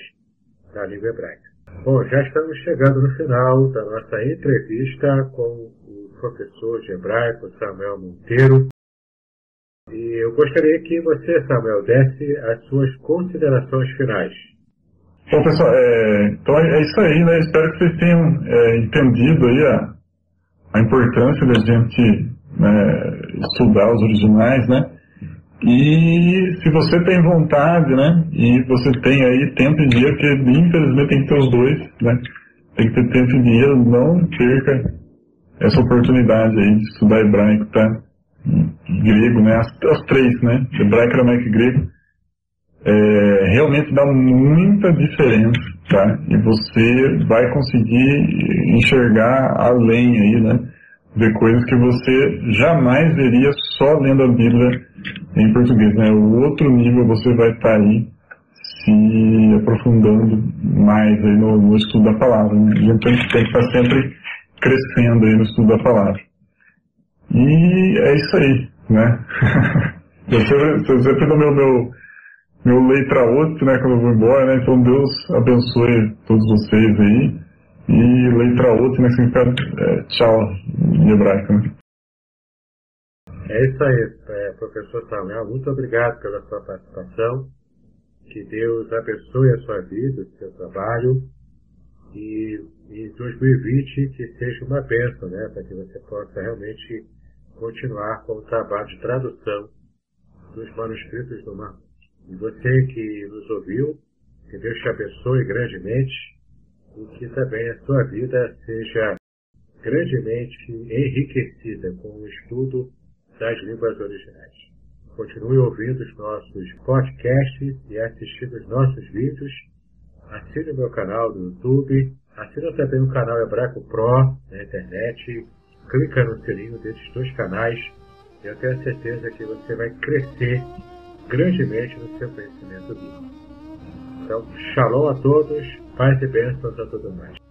da língua hebraica. Bom, já estamos chegando no final da nossa entrevista com o professor de hebraico Samuel Monteiro. E eu gostaria que você, Samuel, desse as suas considerações finais.
Bom, pessoal, é, então é isso aí, né? Espero que vocês tenham é, entendido aí a, a importância da gente né, estudar os originais, né? E se você tem vontade, né? E você tem aí tempo e dinheiro, porque infelizmente tem que ter os dois, né? Tem que ter tempo e dinheiro, não perca essa oportunidade aí de estudar hebraico, tá? Grego, né? As, as três, né? Hebraico, aramaico e grego. É, realmente dá muita diferença, tá? E você vai conseguir enxergar além aí, né? Ver coisas que você jamais veria só lendo a Bíblia em português, né? O outro nível você vai estar tá aí se aprofundando mais aí no, no estudo da palavra. Né? A gente tem, tem que estar tá sempre crescendo aí no estudo da palavra. E é isso aí, né? eu sempre, eu sempre dou meu, meu, meu letra outro, né, quando eu vou embora, né? Então Deus abençoe todos vocês aí. E letra outra, né, significa é, tchau em hebraico, né?
É isso aí, é, professor Samuel. Muito obrigado pela sua participação. Que Deus abençoe a sua vida, o seu trabalho. E em 2020 que seja uma bênção, né? Para que você possa realmente continuar com o trabalho de tradução dos manuscritos do Mar. E você que nos ouviu, que Deus te abençoe grandemente e que também a sua vida seja grandemente enriquecida com o estudo das línguas originais. Continue ouvindo os nossos podcasts e assistindo os nossos vídeos. Assine o meu canal do YouTube. Assina também o canal Hebraico Pro na internet. Clica no sininho desses dois canais. E eu tenho certeza que você vai crescer grandemente no seu conhecimento bíblico. Então, shalom a todos, paz e bênçãos a todos mais.